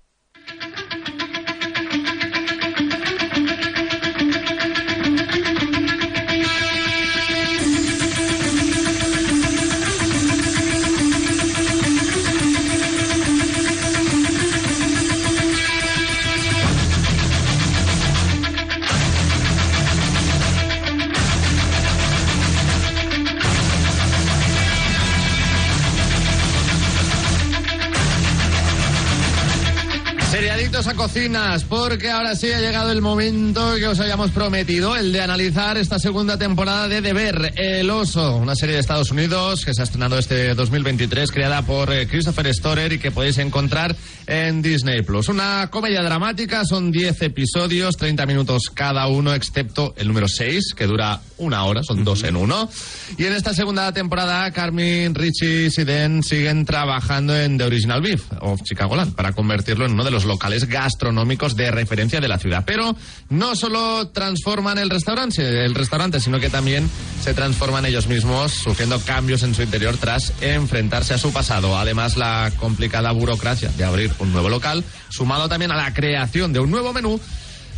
A cocinas, porque ahora sí ha llegado el momento que os habíamos prometido, el de analizar esta segunda temporada de Deber, El Oso, una serie de Estados Unidos que se ha estrenado este 2023, creada por eh, Christopher Storer y que podéis encontrar en Disney Plus. Una comedia dramática, son 10 episodios, 30 minutos cada uno, excepto el número 6, que dura una hora, son dos en uno. Y en esta segunda temporada, Carmen, Richie y Siden siguen trabajando en The Original Beef, of Chicagoland, para convertirlo en uno de los locales gastronómicos de referencia de la ciudad. Pero no solo transforman el restaurante, el restaurante, sino que también se transforman ellos mismos, sufriendo cambios en su interior tras enfrentarse a su pasado. Además, la complicada burocracia de abrir un nuevo local, sumado también a la creación de un nuevo menú,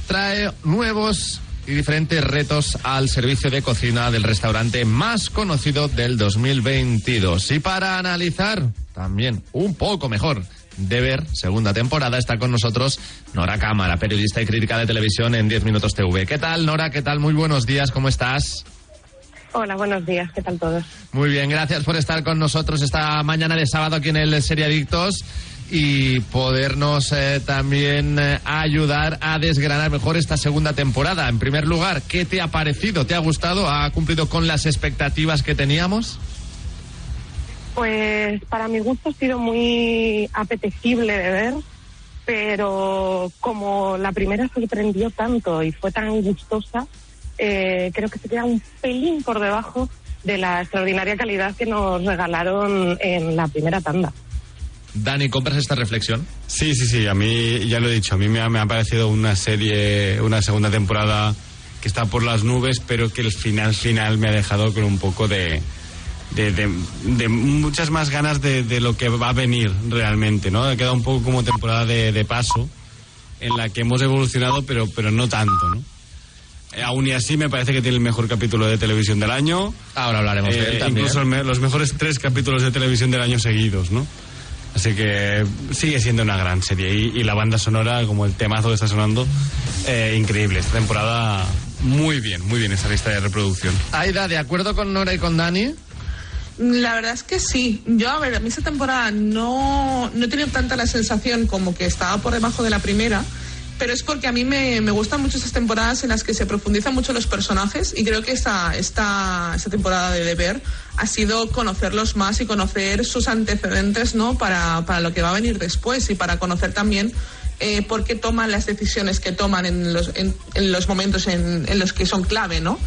trae nuevos y diferentes retos al servicio de cocina del restaurante más conocido del 2022. Y para analizar también un poco mejor de ver segunda temporada está con nosotros Nora Cámara, periodista y crítica de televisión en 10 Minutos TV. ¿Qué tal, Nora? ¿Qué tal? Muy buenos días, ¿cómo estás? Hola, buenos días, ¿qué tal todos? Muy bien, gracias por estar con nosotros esta mañana de sábado aquí en el Seriadictos y podernos eh, también eh, ayudar a desgranar mejor esta segunda temporada. En primer lugar, ¿qué te ha parecido? ¿Te ha gustado? ¿Ha cumplido con las expectativas que teníamos? Pues para mi gusto ha sido muy apetecible de ver. pero como la primera sorprendió tanto y fue tan gustosa, eh, creo que se queda un pelín por debajo de la extraordinaria calidad que nos regalaron en la primera tanda. Dani, ¿compras esta reflexión? Sí, sí, sí, a mí ya lo he dicho, a mí me ha, me ha parecido una serie, una segunda temporada que está por las nubes, pero que el final final me ha dejado con un poco de, de, de- de muchas más ganas de, de lo que va a venir realmente, ¿no? Ha quedado un poco como temporada de, de paso en la que hemos evolucionado, pero, pero no tanto, ¿no? Eh, aún y así me parece que tiene el mejor capítulo de televisión del año. Ahora hablaremos de Eh, él también. incluso me- los mejores tres capítulos de televisión del año seguidos, ¿no? Así que sigue siendo una gran serie. Y, y la banda sonora, como el temazo que está sonando, eh, increíble. Esta temporada, muy bien, muy bien esta lista de reproducción. Aida, ¿de acuerdo con Nora y con Dani? La verdad es que sí. Yo, a ver, a mí esta temporada no, no he tenido tanta la sensación como que estaba por debajo de la primera, pero es porque a mí me, me gustan mucho estas temporadas en las que se profundizan mucho los personajes y creo que esta, esta, esta temporada de Deber ha sido conocerlos más y conocer sus antecedentes, ¿no? Para, para lo que va a venir después y para conocer también eh, por qué toman las decisiones que toman en los, en, en los momentos en, en los que son clave, ¿no?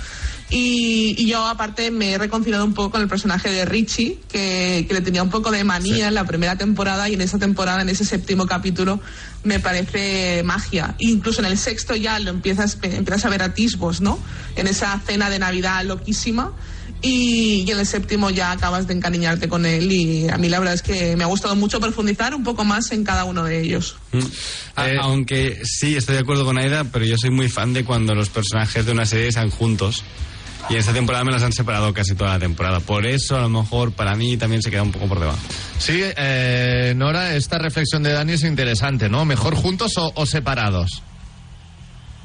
Y, y yo aparte me he reconciliado un poco con el personaje de Richie, que, que le tenía un poco de manía en la primera temporada y en esa temporada, en ese séptimo capítulo, me parece magia. Incluso en el sexto ya lo empiezas, empiezas a ver atisbos, ¿no? En esa cena de Navidad loquísima. Y, y en el séptimo ya acabas de encariñarte con él y a mí la verdad es que me ha gustado mucho profundizar un poco más en cada uno de ellos. A- Eh, aunque sí, estoy de acuerdo con Aida, pero yo soy muy fan de cuando los personajes de una serie están juntos. Y esta temporada me las han separado casi toda la temporada. Por eso, a lo mejor, para mí también se queda un poco por debajo. Sí, eh, Nora, esta reflexión de Dani es interesante, ¿no? ¿Mejor juntos o, o separados?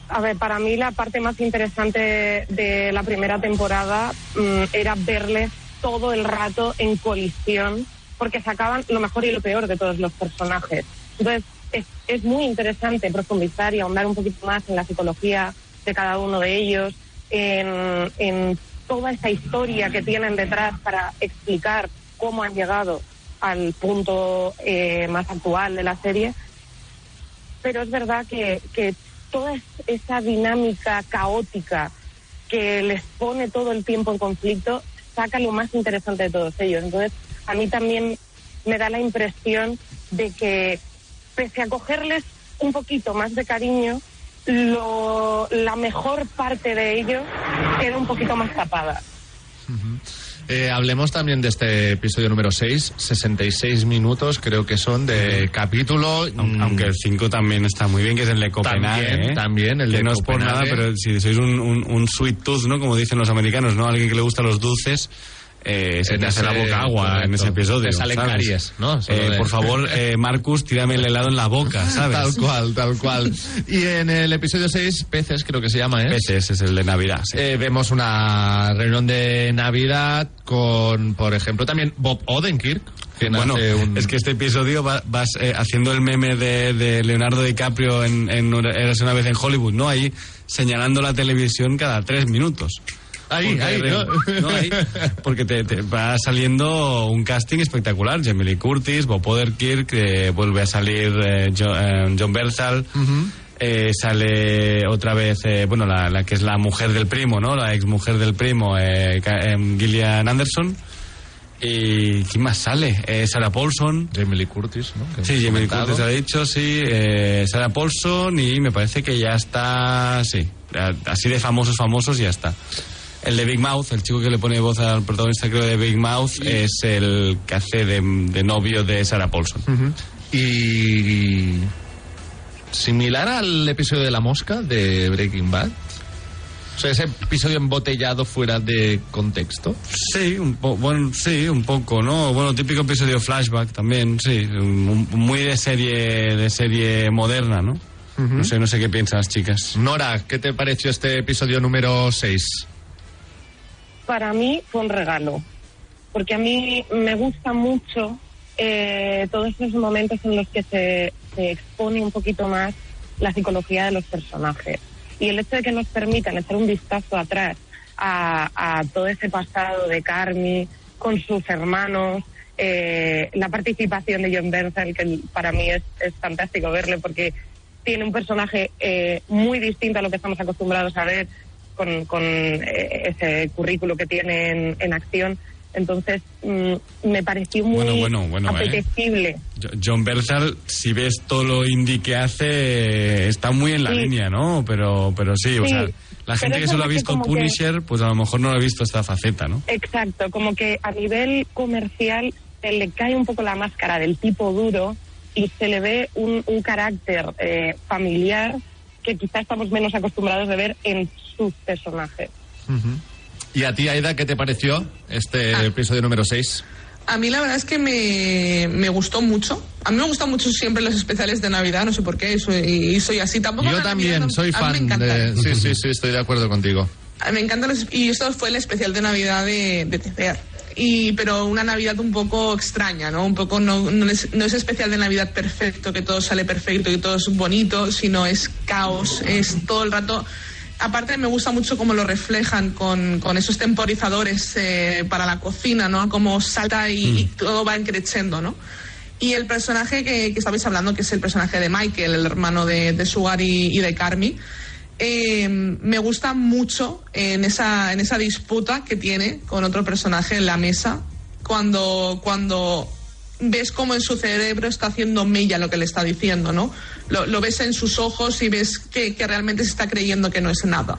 A ver, para mí la parte más interesante de la primera temporada mm, era verles todo el rato en colisión, porque sacaban lo mejor y lo peor de todos los personajes. Entonces, es, es muy interesante profundizar y ahondar un poquito más en la psicología de cada uno de ellos, en, en toda esa historia que tienen detrás para explicar cómo han llegado al punto eh, más actual de la serie pero es verdad que, que toda es- esa dinámica caótica que les pone todo el tiempo en conflicto saca lo más interesante de todos ellos. Entonces, a mí también me da la impresión de que, pese a cogerles un poquito más de cariño, lo, la mejor parte de ellos queda un poquito más tapada. Eh, hablemos también de este episodio número 6, 66 minutos creo que son de capítulo. Aunque, mm, aunque el 5 también está muy bien, que es el de Copenhague. También, ¿eh? también, el que de no es por nada, Copenhague. pero si sois un, un, un sweet tooth, ¿no? Como dicen los americanos, ¿no? Alguien que le gusta los dulces, eh, se En te hace la boca agua en ese episodio. Te salen ¿sabes? caries, ¿no? Eh, Por favor, <laughs> eh, Marcus, tírame el helado en la boca, ¿sabes? Tal cual, tal cual. Y en el episodio 6, Peces creo que se llama, ¿eh? Ese es el de Navidad, sí. Eh, vemos una reunión de Navidad con, por ejemplo, también Bob Odenkirk. Que Bueno, un... es que este episodio va- vas eh, haciendo el meme de, de Leonardo DiCaprio en, en Eras una vez en Hollywood, ¿no? Ahí señalando la televisión cada tres minutos. Ahí, Porque ahí, re- ¿no? no, ahí, porque te, te va saliendo un casting espectacular. Jamie Lee Curtis, Bob Odenkirk, eh, vuelve a salir eh, eh, John Berthal. eh, sale otra vez, eh, bueno, la, la que es la mujer del primo, ¿no? La ex mujer del primo, eh, em, Gillian Anderson. ¿Y quién más sale? Eh, Sarah Paulson. Jamie Lee Curtis, ¿no? Que Sí, Jamie Lee. Curtis ha dicho, sí. Eh, Sarah Paulson y me parece que ya está, sí. Así de famosos, famosos, ya está. El de Big Mouth, el chico que le pone voz al protagonista, creo, de Big Mouth, es el que hace de, de novio de Sarah Paulson. Y similar al episodio de la mosca de Breaking Bad. O sea, ese episodio embotellado fuera de contexto. Sí, un po- bueno, sí, un poco, ¿no? Bueno, típico episodio flashback también, sí, un- muy de serie, de serie moderna, ¿no? No sé, no sé qué piensas, chicas. Nora, ¿qué te pareció este episodio número 6? Para mí fue un regalo, porque a mí me gusta mucho eh, todos esos momentos en los que se, expone un poquito más la psicología de los personajes. Y el hecho de que nos permitan echar un vistazo atrás a, todo ese pasado de Carmi con sus hermanos eh, la participación de John Bernthal, que para mí es, es fantástico verle porque tiene un personaje eh, muy distinto a lo que estamos acostumbrados a ver con, con eh, ese currículo que tiene en, en acción. Entonces, mm, me pareció muy Bueno, bueno, bueno, ¿eh? apetecible. Jo- John Bernthal, si ves todo lo indie que hace, está muy en la Sí. línea, ¿no? Pero, pero sí, o sea, la gente que solo ha visto que- Punisher, pues a lo mejor no ha visto esta faceta, ¿no? Exacto, como que a nivel comercial se le cae un poco la máscara del tipo duro y se le ve un, un carácter eh, familiar que quizá estamos menos acostumbrados de ver en sus personajes. ¿Y a ti, Aida, qué te pareció este Ah. episodio número 6? A mí la verdad es que me, me gustó mucho. A mí me gustan mucho siempre los especiales de Navidad, no sé por qué, y soy, y soy así. Tampoco Yo también no- soy a mí me fan de... Sí, sí, sí, estoy de acuerdo contigo. A mí Me encantan los, y esto fue el especial de Navidad de, de TCR. Y, pero una Navidad un poco extraña, ¿no? Un poco no, no, es, no es especial de Navidad perfecto, que todo sale perfecto, que todo es bonito, sino es caos, es todo el rato. Aparte me gusta mucho cómo lo reflejan con, con esos temporizadores eh, para la cocina, ¿no? Cómo salta y, y todo va creciendo, ¿no? Y el personaje que, que estabais hablando, que es el personaje de Michael, el hermano de, de Sugar y, y de Carmi, eh, me gusta mucho en esa, en esa disputa que tiene con otro personaje en la mesa, cuando, cuando ves cómo en su cerebro está haciendo mella lo que le está diciendo, ¿no? Lo, lo ves en sus ojos y ves que, realmente se está creyendo que no es nada.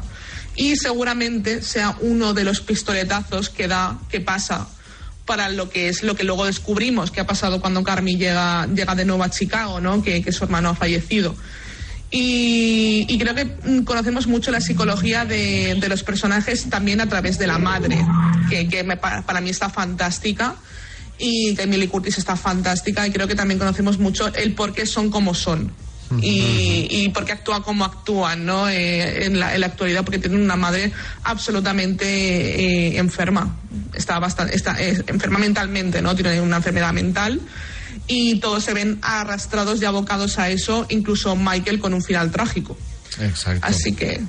Y seguramente sea uno de los pistoletazos que da, que pasa para lo que es lo que luego descubrimos que ha pasado cuando Carmi llega, llega de nuevo a Chicago, ¿no? Que, su hermano ha fallecido. Y, creo que mm, conocemos mucho la psicología de, los personajes también a través de la madre, que, para mí está fantástica y que Emily Curtis está fantástica y creo que también conocemos mucho el por qué son como son. Y, y por qué actúan como actúan ¿no? Eh, en, la, en la actualidad, porque tienen una madre absolutamente eh, enferma. Está, bastante, está eh, enferma mentalmente, ¿no? Tiene una enfermedad mental y todos se ven arrastrados y abocados a eso, incluso Michael con un final trágico. Exacto. Así que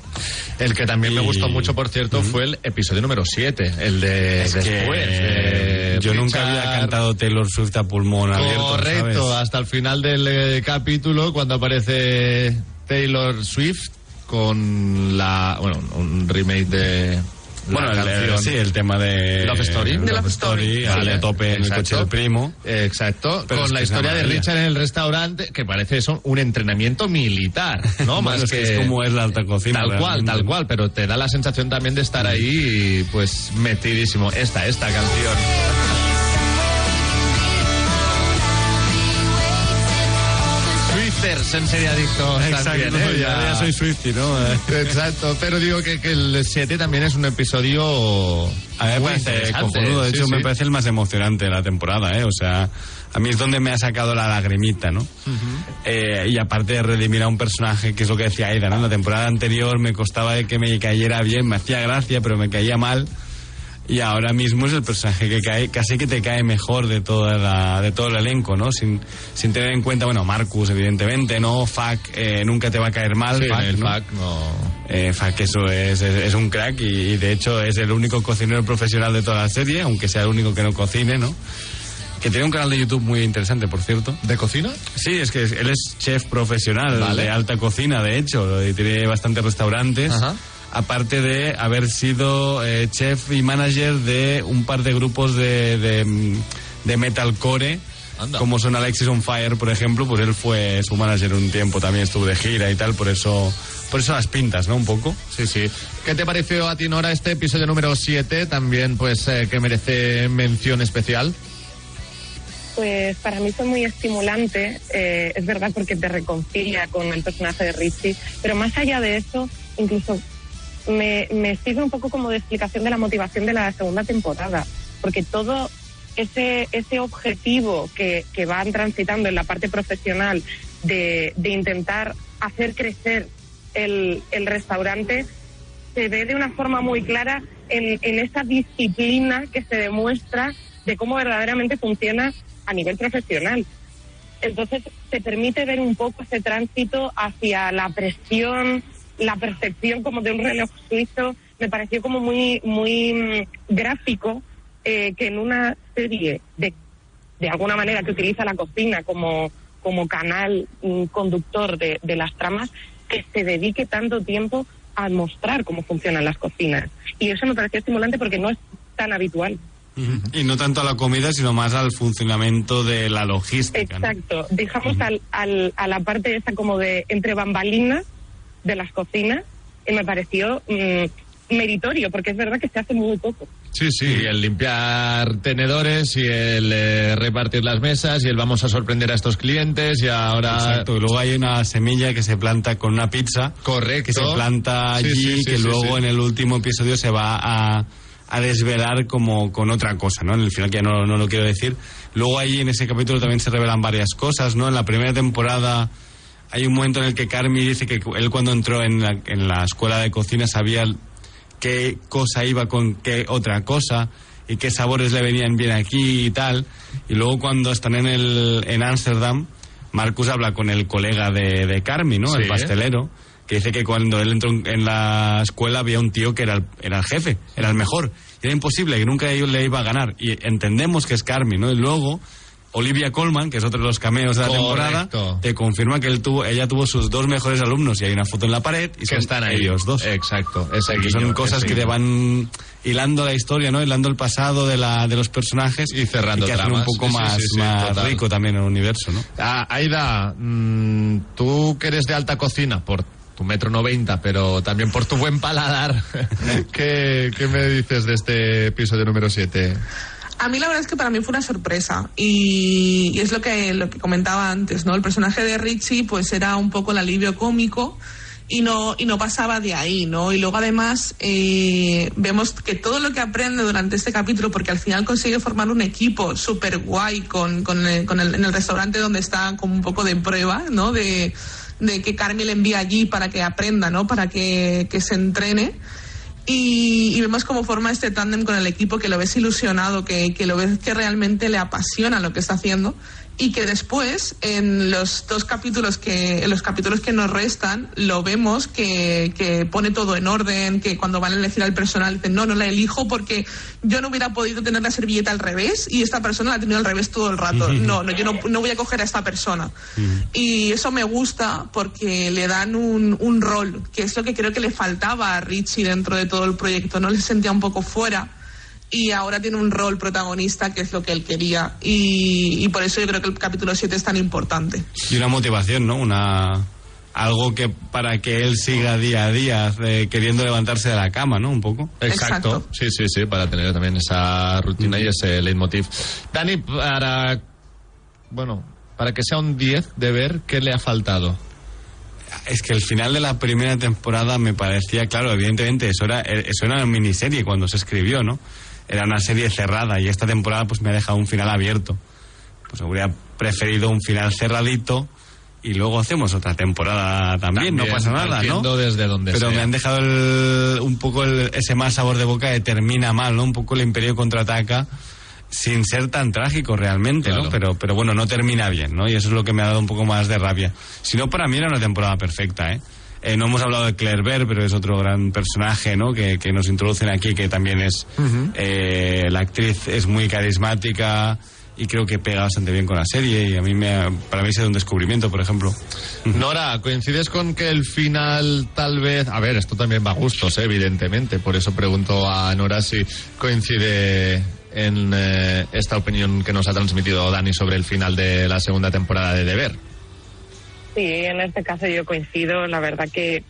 El que también me gustó mucho, por cierto, fue el episodio número 7, el de Es que, después. eh, de yo nunca había cantado Taylor Swift a pulmón abierto. Correcto, ¿sabes? hasta el final del eh, capítulo, cuando aparece Taylor Swift con la. Bueno, un remake de. La Bueno, el, canción. sí, el tema de Love Story. De Love Story. sale a tope en el coche del primo. Eh, Exacto, Pero es con la que es una historia de maravilla. Richard en el restaurante, que parece eso, un entrenamiento militar, ¿no? <laughs> Bueno, es que es como es la alta cocina, Tal cual, realmente. tal cual, pero te da la sensación también de estar ahí, pues metidísimo. Esta, esta canción. Swifters en serie adictos también, ¿eh? ya, ya soy Swifty, ¿no? <laughs> Exacto, pero digo que, que el 7 también es un episodio. A mí me parece cojonudo, de sí, hecho sí. me parece el más emocionante de la temporada, ¿eh? O sea, a mí es donde me ha sacado la lagrimita, ¿no? Eh, y aparte de redimir a un personaje, que es lo que decía Aida, ¿no? En la temporada anterior me costaba de que me cayera bien, me hacía gracia, pero me caía mal. Y ahora mismo es el personaje que cae, casi que te cae mejor de toda la, de todo el elenco, ¿no? Sin, sin tener en cuenta, bueno, Marcus, evidentemente, ¿no? Fack, eh, nunca te va a caer mal. Sí, el ¿no? pack no. Eh, eso es, es, es un crack y, y de hecho es el único cocinero profesional de toda la serie, aunque sea el único que no cocine, ¿no? Que tiene un canal de YouTube muy interesante, por cierto. ¿De cocina? Sí, es que él es chef profesional Vale. de alta cocina, de hecho, y tiene bastantes restaurantes. Ajá. Aparte de haber sido eh, chef y manager de un par de grupos de, de, mm, de metalcore, Anda. como son Alexis on Fire, por ejemplo, pues él fue su manager un tiempo, también estuvo de gira y tal, por eso, por eso las pintas, ¿no? Un poco. Sí, sí. ¿Qué te pareció a ti, Nora, este episodio número 7? También, pues, eh, que merece mención especial. Pues para mí fue muy estimulante, eh, es verdad porque te reconcilia con el personaje de Richie, pero más allá de eso, incluso me, me sirve un poco como de explicación de la motivación de la segunda temporada, porque todo ese, ese objetivo que, que van transitando en la parte profesional de, de intentar hacer crecer el, el restaurante se ve de una forma muy clara en, en esa disciplina que se demuestra de cómo verdaderamente funciona a nivel profesional. Entonces, te permite ver un poco ese tránsito hacia la presión, la percepción como de un reloj suizo. Me pareció como muy, muy mm, gráfico eh, que en una serie de de alguna manera que utiliza la cocina como, como canal mm, conductor de, de las tramas, que se dedique tanto tiempo a mostrar cómo funcionan las cocinas. Y eso me pareció estimulante porque no es tan habitual. Y no tanto a la comida, sino más al funcionamiento de la logística. ¿no? Exacto. Dejamos al, al- a la parte esa como de entre bambalinas de las cocinas y me pareció mm, meritorio porque es verdad que se hace muy poco. Sí, sí, el limpiar tenedores y el eh, repartir las mesas y el vamos a sorprender a estos clientes y ahora... Exacto, y luego hay una semilla que se planta con una pizza. Correcto. Que se planta Sí, allí, sí, sí, que sí, luego sí. en el último episodio se va a, a desvelar como con otra cosa, ¿no? En el final que ya no, no lo quiero decir. Luego ahí en ese capítulo también se revelan varias cosas, ¿no? En la primera temporada hay un momento en el que Carmi dice que él cuando entró en la, en la escuela de cocina sabía qué cosa iba con qué otra cosa y qué sabores le venían bien aquí y tal. Y luego cuando están en el en Ámsterdam, Marcus habla con el colega de, de Carmi, ¿no? El pastelero, que dice que cuando él entró en- en la escuela había un tío que era el, era el jefe, era el mejor. Y era imposible, que nunca ellos le iba a ganar. Y entendemos que es Carmi, ¿no? Y luego... Olivia Colman, que es otro de los cameos de la Correcto. temporada, te confirma que él tuvo, ella tuvo sus dos mejores alumnos y hay una foto en la pared y que son están ahí. ellos dos. Exacto. Ese que son cosas que te van hilando la historia, ¿no? Hilando el pasado de, la, de los personajes Y cerrando que hacen un tramas. poco Sí, más, sí, sí, más rico también el universo, ¿no? Ah, Aida, mm, tú que eres de alta cocina por tu metro noventa, pero también por tu buen paladar, <laughs> ¿qué, qué me dices de este episodio número 7? A mí la verdad es que para mí fue una sorpresa y, es lo que, lo que comentaba antes, ¿no? El personaje de Richie pues era un poco el alivio cómico y no, y no pasaba de ahí, ¿no? Y luego además eh, vemos que todo lo que aprende durante este capítulo, porque al final consigue formar un equipo súper guay con, con, el- con el, en el restaurante donde está como un poco de prueba, ¿no? De, de que Carmen le envía allí para que aprenda, ¿no? Para que, que se entrene. Y, y vemos cómo forma este tándem con el equipo, que lo ves ilusionado, que, que lo ves que realmente le apasiona lo que está haciendo y que después en los dos capítulos que en los capítulos que nos restan lo vemos que, que pone todo en orden que cuando van a elegir al personal dicen no no la elijo porque yo no hubiera podido tener la servilleta al revés y esta persona la ha tenido al revés todo el rato. <laughs> No no yo no, no voy a coger a esta persona y eso me gusta porque le dan un, un rol que es lo que creo que le faltaba a Richie dentro de todo el proyecto no le sentía un poco fuera y ahora tiene un rol protagonista que es lo que él quería y, y por eso yo creo que el capítulo 7 es tan importante. Y una motivación, ¿no? Una algo que para que él siga día a día eh, queriendo levantarse de la cama, ¿no? Un poco. Exacto. Exacto. Sí, sí, sí, para tener también esa rutina y ese leitmotiv. Dani, para. Bueno, para que sea un 10 de ver, ¿qué le ha faltado? Es que el final de la primera temporada me parecía, claro, evidentemente, eso era, eso era una miniserie cuando se escribió, ¿no? Era una serie cerrada y esta temporada pues me ha dejado un final abierto. Pues habría preferido un final cerradito y luego hacemos otra temporada también, no pasa nada, ¿no? desde donde Pero sea. me han dejado el- un poco el- ese mal sabor de boca de termina mal, ¿no? Un poco el Imperio contraataca sin ser tan trágico realmente, Claro. ¿no? Pero, pero bueno, no termina bien, ¿no? Y eso es lo que me ha dado un poco más de rabia. Si no, para mí era una temporada perfecta, ¿eh? Eh, no hemos hablado de Claire Ver, pero es otro gran personaje, ¿no? Que, que nos introducen aquí, que también es... eh, la actriz es muy carismática y creo que pega bastante bien con la serie y a mí me ha- para mí ha sido un descubrimiento, por ejemplo. <laughs> Nora, ¿coincides con que el final tal vez... A ver, esto también va a gustos, eh, evidentemente. Por eso pregunto a Nora si coincide en eh, esta opinión que nos ha transmitido Dani sobre el final de la segunda temporada de Deber. Sí, en este caso yo coincido. La verdad que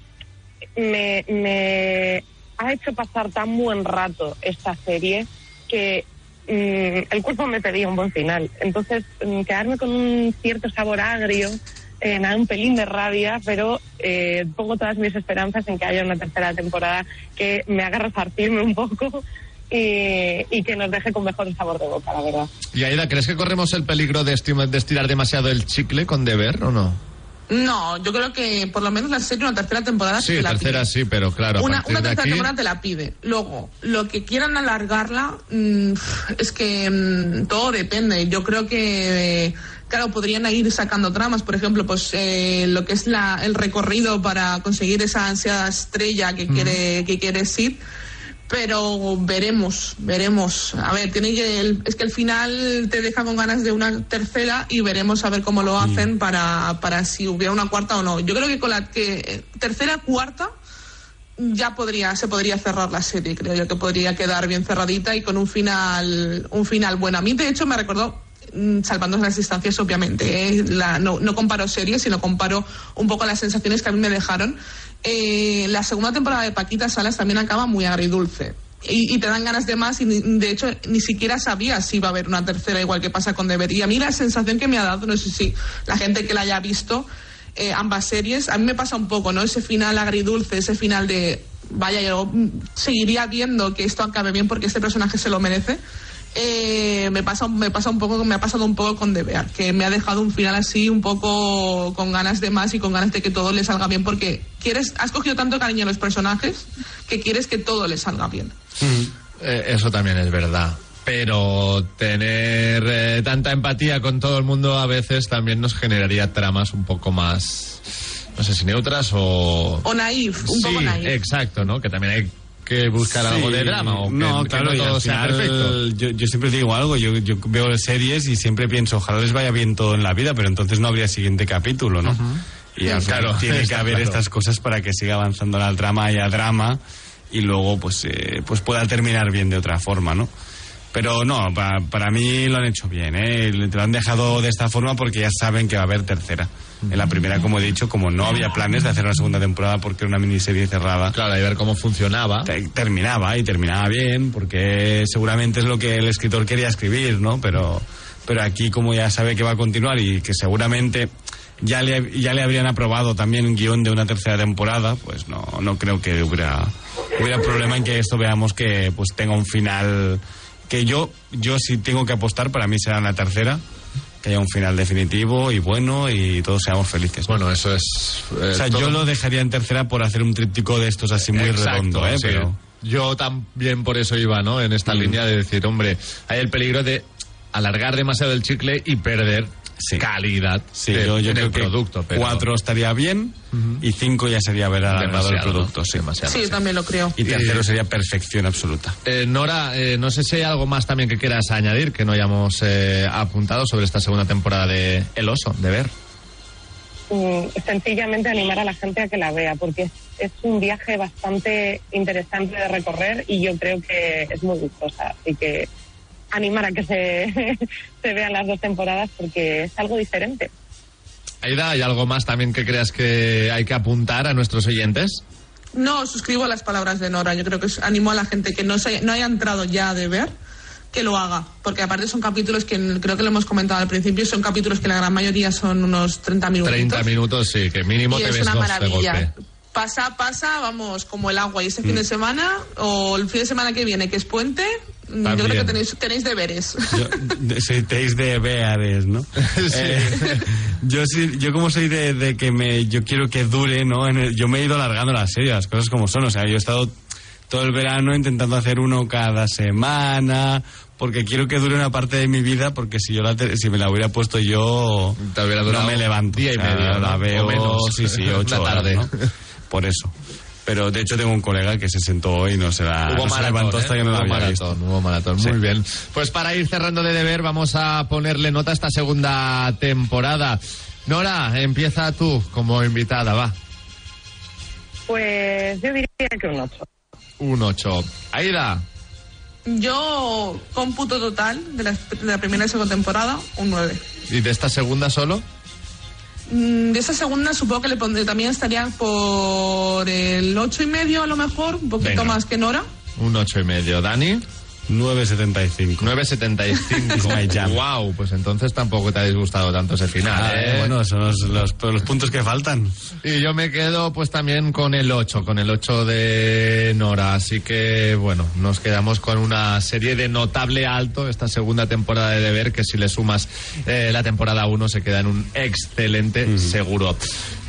me, me ha hecho pasar tan buen rato esta serie que mm, el cuerpo me pedía un buen final. Entonces, mm, quedarme con un cierto sabor agrio, eh, me da un pelín de rabia, pero eh, pongo todas mis esperanzas en que haya una tercera temporada que me haga resartirme un poco y, que nos deje con mejor sabor de boca, la verdad. Y Aida, ¿crees que corremos el peligro de, de estirar demasiado el chicle con Deber o no? No, yo creo que por lo menos la serie una tercera temporada Sí, te la tercera pide. sí, pero claro, Una, tercera aquí... temporada te la pide. Luego, lo que quieran alargarla, mm, es que mm, todo depende. Yo creo que, eh, claro, podrían ir sacando tramas. Por ejemplo, pues eh, lo que es la, el recorrido para conseguir esa ansiada estrella que quiere, que quiere Sid. Pero veremos, veremos. A ver, tiene que el- es que el final te deja con ganas de una tercera y veremos a ver cómo lo hacen para, para si hubiera una cuarta o no. Yo creo que con la que eh, tercera, cuarta ya podría se podría cerrar la serie, creo yo que podría quedar bien cerradita y con un final un final bueno. A mí de hecho me recordó salvando las distancias obviamente, ¿eh? No, comparo series, sino comparo un poco las sensaciones que a mí me dejaron. Eh, la segunda temporada de Paquita Salas también acaba muy agridulce. Y, y te dan ganas de más y de hecho ni siquiera sabías si iba a haber una tercera igual que pasa con Deber. Y a mí la sensación que me ha dado, no sé si la gente que la haya visto, eh, ambas series, a mí me pasa un poco, ¿no? Ese final agridulce, ese final de, vaya, yo mm, seguiría viendo que esto acabe bien porque este personaje se lo merece. Eh, me pasa me pasa un poco me ha pasado un poco con Debear que me ha dejado un final así un poco con ganas de más y con ganas de que todo le salga bien porque quieres has cogido tanto cariño a los personajes que quieres que todo le salga bien Eh, eso también es verdad. Pero tener eh, tanta empatía con todo el mundo a veces también nos generaría tramas un poco más, no sé si neutras o... o naif un sí, poco naif exacto, ¿no? Que también hay que buscar algo de drama o que, no, que claro, no todo sea final, perfecto. Yo, yo siempre digo algo, yo, yo veo series y siempre pienso, ojalá les vaya bien todo en la vida, pero entonces no habría siguiente capítulo, ¿no? Y Claro, tiene que haber claro. estas cosas para que siga avanzando la trama y a drama y luego pues, eh, pues pueda terminar bien de otra forma, ¿no? Pero no, pa- para mí lo han hecho bien, ¿eh? Lo han dejado de esta forma porque ya saben que va a haber tercera. En la primera, como he dicho, como no había planes de hacer una segunda temporada porque era una miniserie cerrada, Claro, y ver cómo funcionaba. te- terminaba y terminaba bien porque seguramente es lo que el escritor quería escribir, ¿no? Pero, pero aquí como ya sabe que va a continuar y que seguramente ya le, ya le habrían aprobado también un guion de una tercera temporada, pues no, no creo que hubiera, hubiera problema en que esto veamos que pues tenga un final que yo, yo si tengo que apostar, para mí será la tercera, que haya un final definitivo y bueno y todos seamos felices. Bueno, eso es... eh, o sea, todo- yo lo dejaría en tercera por hacer un tríptico de estos así muy Exacto, redondo, ¿eh? sí. Pero... Yo también por eso iba, ¿no? En esta línea de decir, hombre, hay el peligro de alargar demasiado el chicle y perder Sí. calidad Sí, de- yo, yo en creo el que producto. Pero cuatro estaría bien y cinco ya sería haber alargado el demasiado, producto. ¿no? Sí. Demasiado, sí también lo creo Y tercero sería perfección absoluta. Eh, Nora, eh, no sé si hay algo más también que quieras añadir que no hayamos eh, apuntado sobre esta segunda temporada de El Oso, de ver. mm, sencillamente animar a la gente a que la vea, porque es, es un viaje bastante interesante de recorrer y yo creo que es muy gustosa. Así que animar a que se, <laughs> se vean las dos temporadas porque es algo diferente. Aida, ¿hay algo más también que creas que hay que apuntar a nuestros oyentes? No, suscribo a las palabras de Nora. Yo creo que animo a la gente que no, se, no haya entrado ya de ver que lo haga. Porque aparte son capítulos que creo que lo hemos comentado al principio, son capítulos que la gran mayoría son unos 30 minutos. 30 minutos, sí, que mínimo y te es ves una dos de golpe. Pasa, pasa, vamos, como el agua. Y este Mm. fin de semana o el fin de semana que viene, que es puente, mm, yo creo que tenéis, tenéis deberes. Yo, de- <laughs> soy teis de Beares, ¿no? <laughs> Eh, yo sí, yo como soy de, de que me, yo quiero que dure, ¿no? En el- yo me he ido alargando la serie, las cosas como son. O sea, yo he estado todo el verano intentando hacer uno cada semana, porque quiero que dure una parte de mi vida, porque si yo la, te- si me la hubiera puesto yo, no me levanto. día y O sea, medio, ¿no? La O veo, menos. sí, sí, <laughs> ocho Una tarde. horas, ¿no? Por eso. Pero de hecho tengo un colega que se sentó hoy y no se, la, Hubo no se maratón, levantó hasta ¿eh? que no la Hubo había maratón, visto. hubo maratón. Sí. Muy bien. Pues para ir cerrando de deber, vamos a ponerle nota a esta segunda temporada. Nora, empieza tú como invitada, va. Pues yo diría que un 8. Un 8. Aida, Yo, cómputo total de la, de la primera y segunda temporada, un 9. ¿y de esta segunda solo? Mm, De esa segunda supongo que le pondré también estaría por el ocho y medio a lo mejor, un poquito Venga. más que Nora. Un ocho y medio. Dani, 9.75. 9.75. My jam. wow, pues entonces tampoco te ha disgustado tanto ese final, Ah, ¿eh? Bueno, son los, los, los puntos que faltan. Y yo me quedo pues también con el 8, con el 8 de Nora. Así que bueno, nos quedamos con una serie de notable alto esta segunda temporada de Deber, que si le sumas eh, la temporada 1 se queda en un excelente seguro.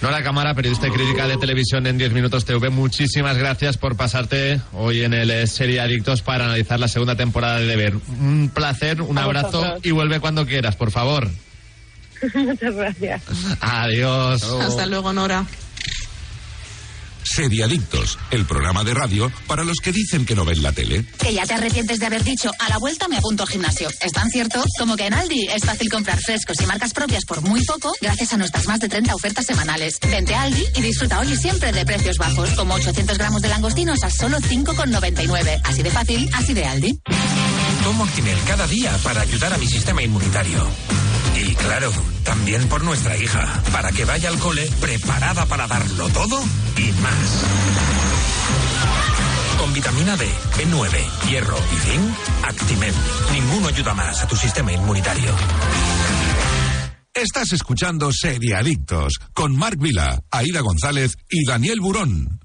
Nora Cámara, periodista y crítica de televisión en 10 Minutos TV, muchísimas gracias por pasarte hoy en el eh, Serie Adictos para analizar la segunda temporada de Deber. Un placer, un A abrazo vosotros. y vuelve cuando quieras, por favor. <laughs> Muchas gracias. Adiós. Hasta luego, Nora. Seriadictos, el programa de radio para los que dicen que no ven la tele. Que ya te arrepientes de haber dicho a la vuelta me apunto al gimnasio. Es tan cierto como que en Aldi es fácil comprar frescos y marcas propias por muy poco gracias a nuestras más de 30 ofertas semanales. Vente a Aldi y disfruta hoy y siempre de precios bajos, como 800 gramos de langostinos a solo 5,99. Así de fácil, así de Aldi. Tomo Actimel cada día para ayudar a mi sistema inmunitario. Y claro, también por nuestra hija, para que vaya al cole preparada para darlo todo y más. Con vitamina D, B9, hierro y zinc, Actimel. Ninguno ayuda más a tu sistema inmunitario. Estás escuchando Seriadictos con Marc Vila, Aida González y Daniel Burón.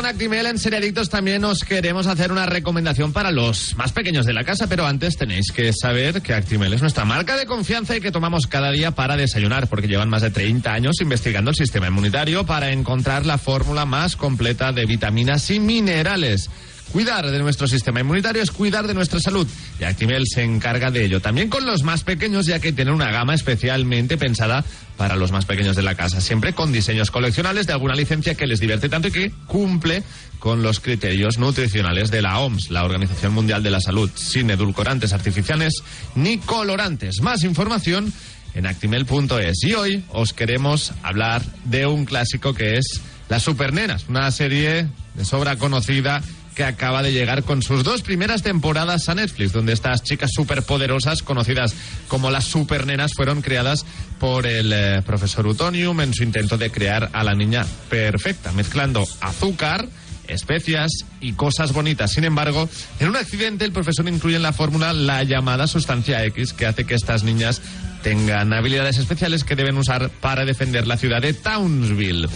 Con Actimel en Seriadictos también os queremos hacer una recomendación para los más pequeños de la casa, pero antes tenéis que saber que Actimel es nuestra marca de confianza y que tomamos cada día para desayunar, porque llevan más de 30 años investigando el sistema inmunitario para encontrar la fórmula más completa de vitaminas y minerales. Cuidar de nuestro sistema inmunitario es cuidar de nuestra salud y Actimel se encarga de ello. También con los más pequeños, ya que tienen una gama especialmente pensada para los más pequeños de la casa, siempre con diseños coleccionales de alguna licencia que les divierte tanto y que cumple con los criterios nutricionales de la OMS, la Organización Mundial de la Salud, sin edulcorantes artificiales ni colorantes. Más información en actimel.es. Y hoy os queremos hablar de un clásico que es Las Supernenas, una serie de sobra conocida que acaba de llegar con sus dos primeras temporadas a Netflix, donde estas chicas superpoderosas, conocidas como las supernenas, fueron creadas por el eh, profesor Utonium en su intento de crear a la niña perfecta, mezclando azúcar, especias y cosas bonitas. Sin embargo, en un accidente el profesor incluye en la fórmula la llamada sustancia X que hace que estas niñas tengan habilidades especiales que deben usar para defender la ciudad de Townsville.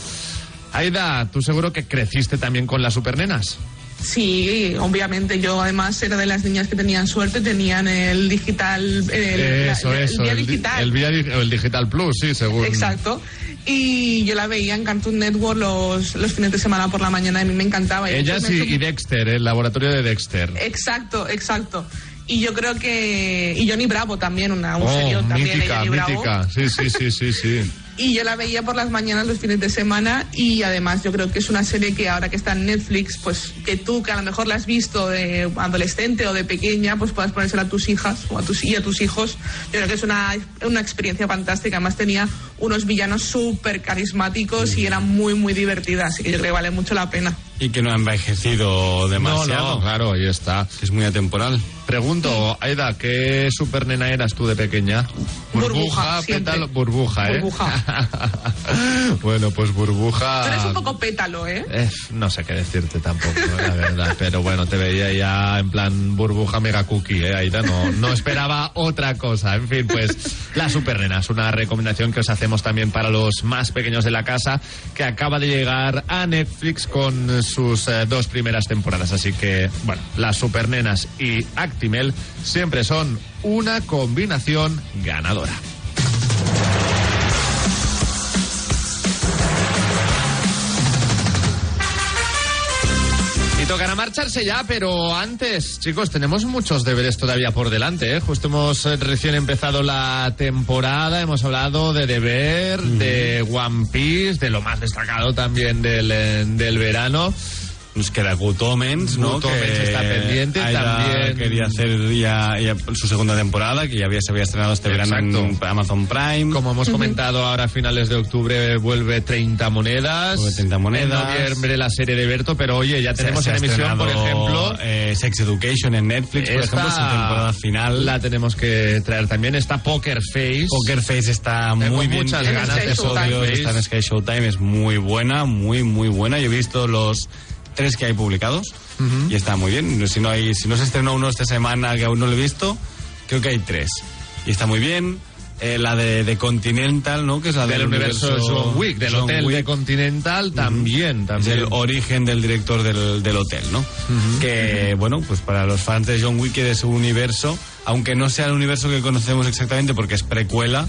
Aida, tú seguro que creciste también con las supernenas. Sí, obviamente yo además era de las niñas que tenían suerte, tenían el digital, el, Eso, la- el eso, vía el, di- digital. el el Digital Plus, sí, según. Exacto. Y yo la veía en Cartoon Network los, los fines de semana por la mañana a mí me encantaba. Ellas y, y Dexter, el laboratorio de Dexter. Exacto, exacto. Y yo creo que. Y Johnny Bravo también, una, un Oh, serial también mítica, Johnny Bravo. mítica. Sí, sí, sí, sí, sí. <laughs> Y yo la veía por las mañanas los fines de semana y además yo creo que es una serie que ahora que está en Netflix, pues que tú que a lo mejor la has visto de adolescente o de pequeña, pues puedas ponérsela a tus hijas o a tus, y a tus hijos. Yo creo que es una, una experiencia fantástica. Además tenía unos villanos súper carismáticos y era muy, muy divertida. Así que yo creo que vale mucho la pena. Y que no ha envejecido demasiado. No, no, claro, ahí está. Es muy atemporal. Pregunto, Aida, ¿qué supernena eras tú de pequeña? Burbuja, siempre. pétalo, burbuja, ¿eh? Burbuja. <laughs> bueno, pues burbuja. Tú eres un poco pétalo, ¿eh? Eh, no sé qué decirte tampoco, la verdad. <laughs> Pero bueno, te veía ya en plan burbuja mega cookie, ¿eh, Aida? No, no esperaba otra cosa. En fin, pues La Supernenas, una recomendación que os hacemos también para los más pequeños de la casa, que acaba de llegar a Netflix con sus eh, dos primeras temporadas. Así que, bueno, Las Supernenas y Actimel siempre son una combinación ganadora. Y tocará marcharse ya, pero antes, chicos, tenemos muchos deberes todavía por delante. ¿eh? Justo hemos eh, recién empezado la temporada, hemos hablado de deber, de One Piece, de lo más destacado también del, eh, del verano. Nos queda Good Omens, ¿no? Good Omens está pendiente, Aida también- quería hacer ya, ya su segunda temporada, que ya había, se había estrenado este verano en. Amazon Prime. Como hemos comentado ahora a finales de octubre vuelve 30 monedas. Vuelve 30 monedas. En noviembre la serie de Berto, pero oye, ya tenemos se en emisión, por ejemplo, eh, Sex Education en Netflix, por esta ejemplo, su temporada final. La tenemos que traer también. Está Poker Face. Poker Face está Tengo muy bien. muchas ganas de está en Sky Showtime, es muy buena, muy, muy buena. Yo he visto los tres que hay publicados y está muy bien. Si no, hay, si no se estrenó uno esta semana que aún no lo he visto, creo que hay tres. Y está muy bien. Eh, la de, de Continental, ¿no? Que es la del universo, John Wick, del John hotel Wick. de Continental, también, Es también. el origen del director del, del hotel, ¿no? Que, bueno, pues para los fans de John Wick y de su universo, aunque no sea el universo que conocemos exactamente porque es precuela,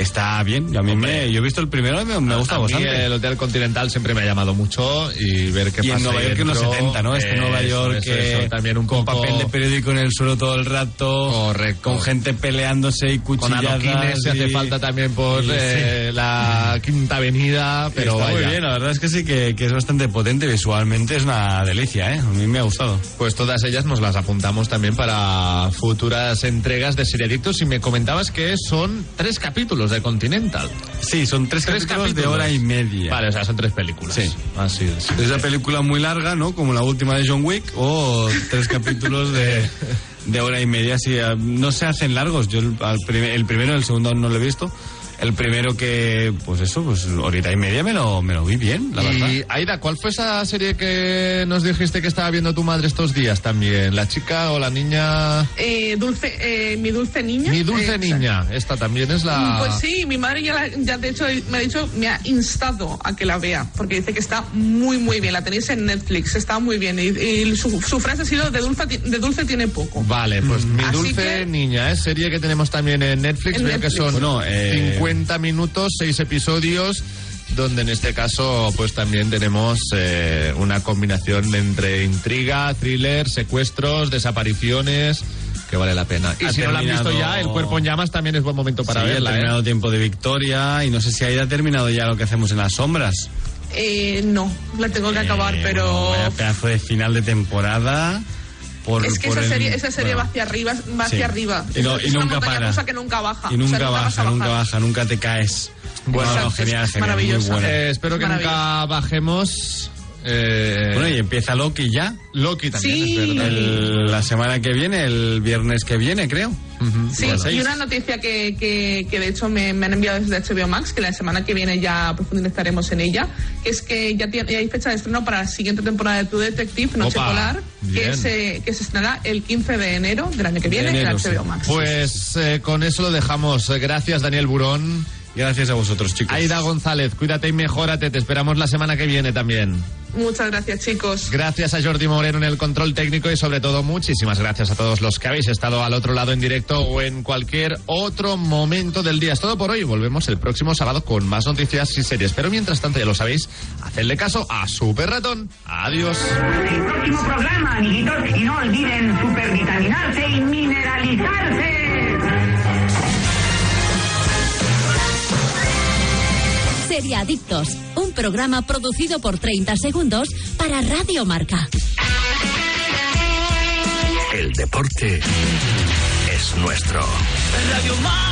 Está bien, a mí me, yo he visto el primero y me, me gusta a mí bastante. el Hotel Continental siempre me ha llamado mucho y ver qué y pasa en Nueva York en los dentro, 70, ¿no? Este eso, Nueva York eso, que eso, también un con poco papel de periódico en el suelo todo el rato, Correcto. con gente peleándose y con cuchilladas. adoquines si hace y- falta también por y- eh, la Quinta Avenida, pero Está vaya. muy bien, la verdad es que sí que, que es bastante potente visualmente, es una delicia, ¿eh? A mí me ha gustado. Pues todas ellas nos las apuntamos también para futuras entregas de Seriadictos y me comentabas que son tres capítulos de Continental. Sí, son tres, Tres capítulos, de capítulos. hora y media. Vale, o sea, son tres películas. Sí. Así es. Es una película muy larga, ¿no? Como la última de John Wick, o tres capítulos de, de hora y media. Sí, eh, no se hacen largos. Yo el, el primero, el segundo no lo he visto. El primero que, pues eso, pues horita y media me lo, me lo vi bien, la verdad. Y Aida, ¿cuál fue esa serie que nos dijiste que estaba viendo tu madre estos días también? ¿La chica o la niña? Eh, dulce, eh, mi dulce niña. Mi dulce Eh, niña. Esta también es la. Pues sí, mi madre ya, la- ya de hecho me ha dicho, me ha instado a que la vea, porque dice que está muy, muy bien. La tenéis en Netflix, está muy bien. Y, y su, su frase ha sido, de dulce, de dulce tiene poco. Vale, pues Mi Así Dulce que- Niña, es serie que tenemos también en Netflix. En Veo que son Bueno, eh, 50 minutos, 6 episodios, donde en este caso pues también tenemos eh, una combinación entre intriga, thriller, secuestros, desapariciones, que vale la pena. Y Ha si no la han visto terminado- ya, El Cuerpo en Llamas también es buen momento para Sí, ha verla. ¿eh? terminado tiempo de victoria y no sé si ahí ha terminado ya lo que hacemos en las sombras. Eh, no, la tengo que acabar, Eh, pero... bueno, vaya pedazo de final de temporada. Por, Es que por esa el- serie, esa serie bueno, va hacia arriba, va sí. hacia arriba. Y, no- Es y una nunca montaña para. rusa que nunca baja. Y O sea, nunca baja, nunca baja, nunca te caes. Bueno, No, genial, genial, muy maravillosa. buena. Eh, espero que Maravilloso. nunca bajemos. Eh, Bueno, y empieza Loki ya. Loki también, Sí. es verdad. El- la semana que viene, el viernes que viene, creo. Sí, Bueno, y una noticia que, que, que de hecho me, me han enviado desde HBO Max, que la semana que viene ya profundizaremos en ella, que es que ya, tiene, ya hay fecha de estreno para la siguiente temporada de True Detective, Noche Opa, Polar, bien. que se, que se estrenará el 15 de enero del año que viene enero, en. HBO Max. Pues eh, con eso lo dejamos. Gracias, Daniel Burón. Gracias a vosotros, chicos. Aida González, cuídate y mejórate. Te esperamos la semana que viene también. Muchas gracias, chicos. Gracias a Jordi Moreno en el control técnico y sobre todo muchísimas gracias a todos los que habéis estado al otro lado en directo o en cualquier otro momento del día. Es todo por hoy. Volvemos el próximo sábado con más noticias y series. Pero mientras tanto, ya lo sabéis, hacedle caso a Super Ratón. Adiós. El próximo programa, amiguitos, y no olviden supervitaminarse y mineralizarse. Seriadictos, un programa producido por 30 segundos para Radio Marca. El deporte es nuestro. Radio Marca.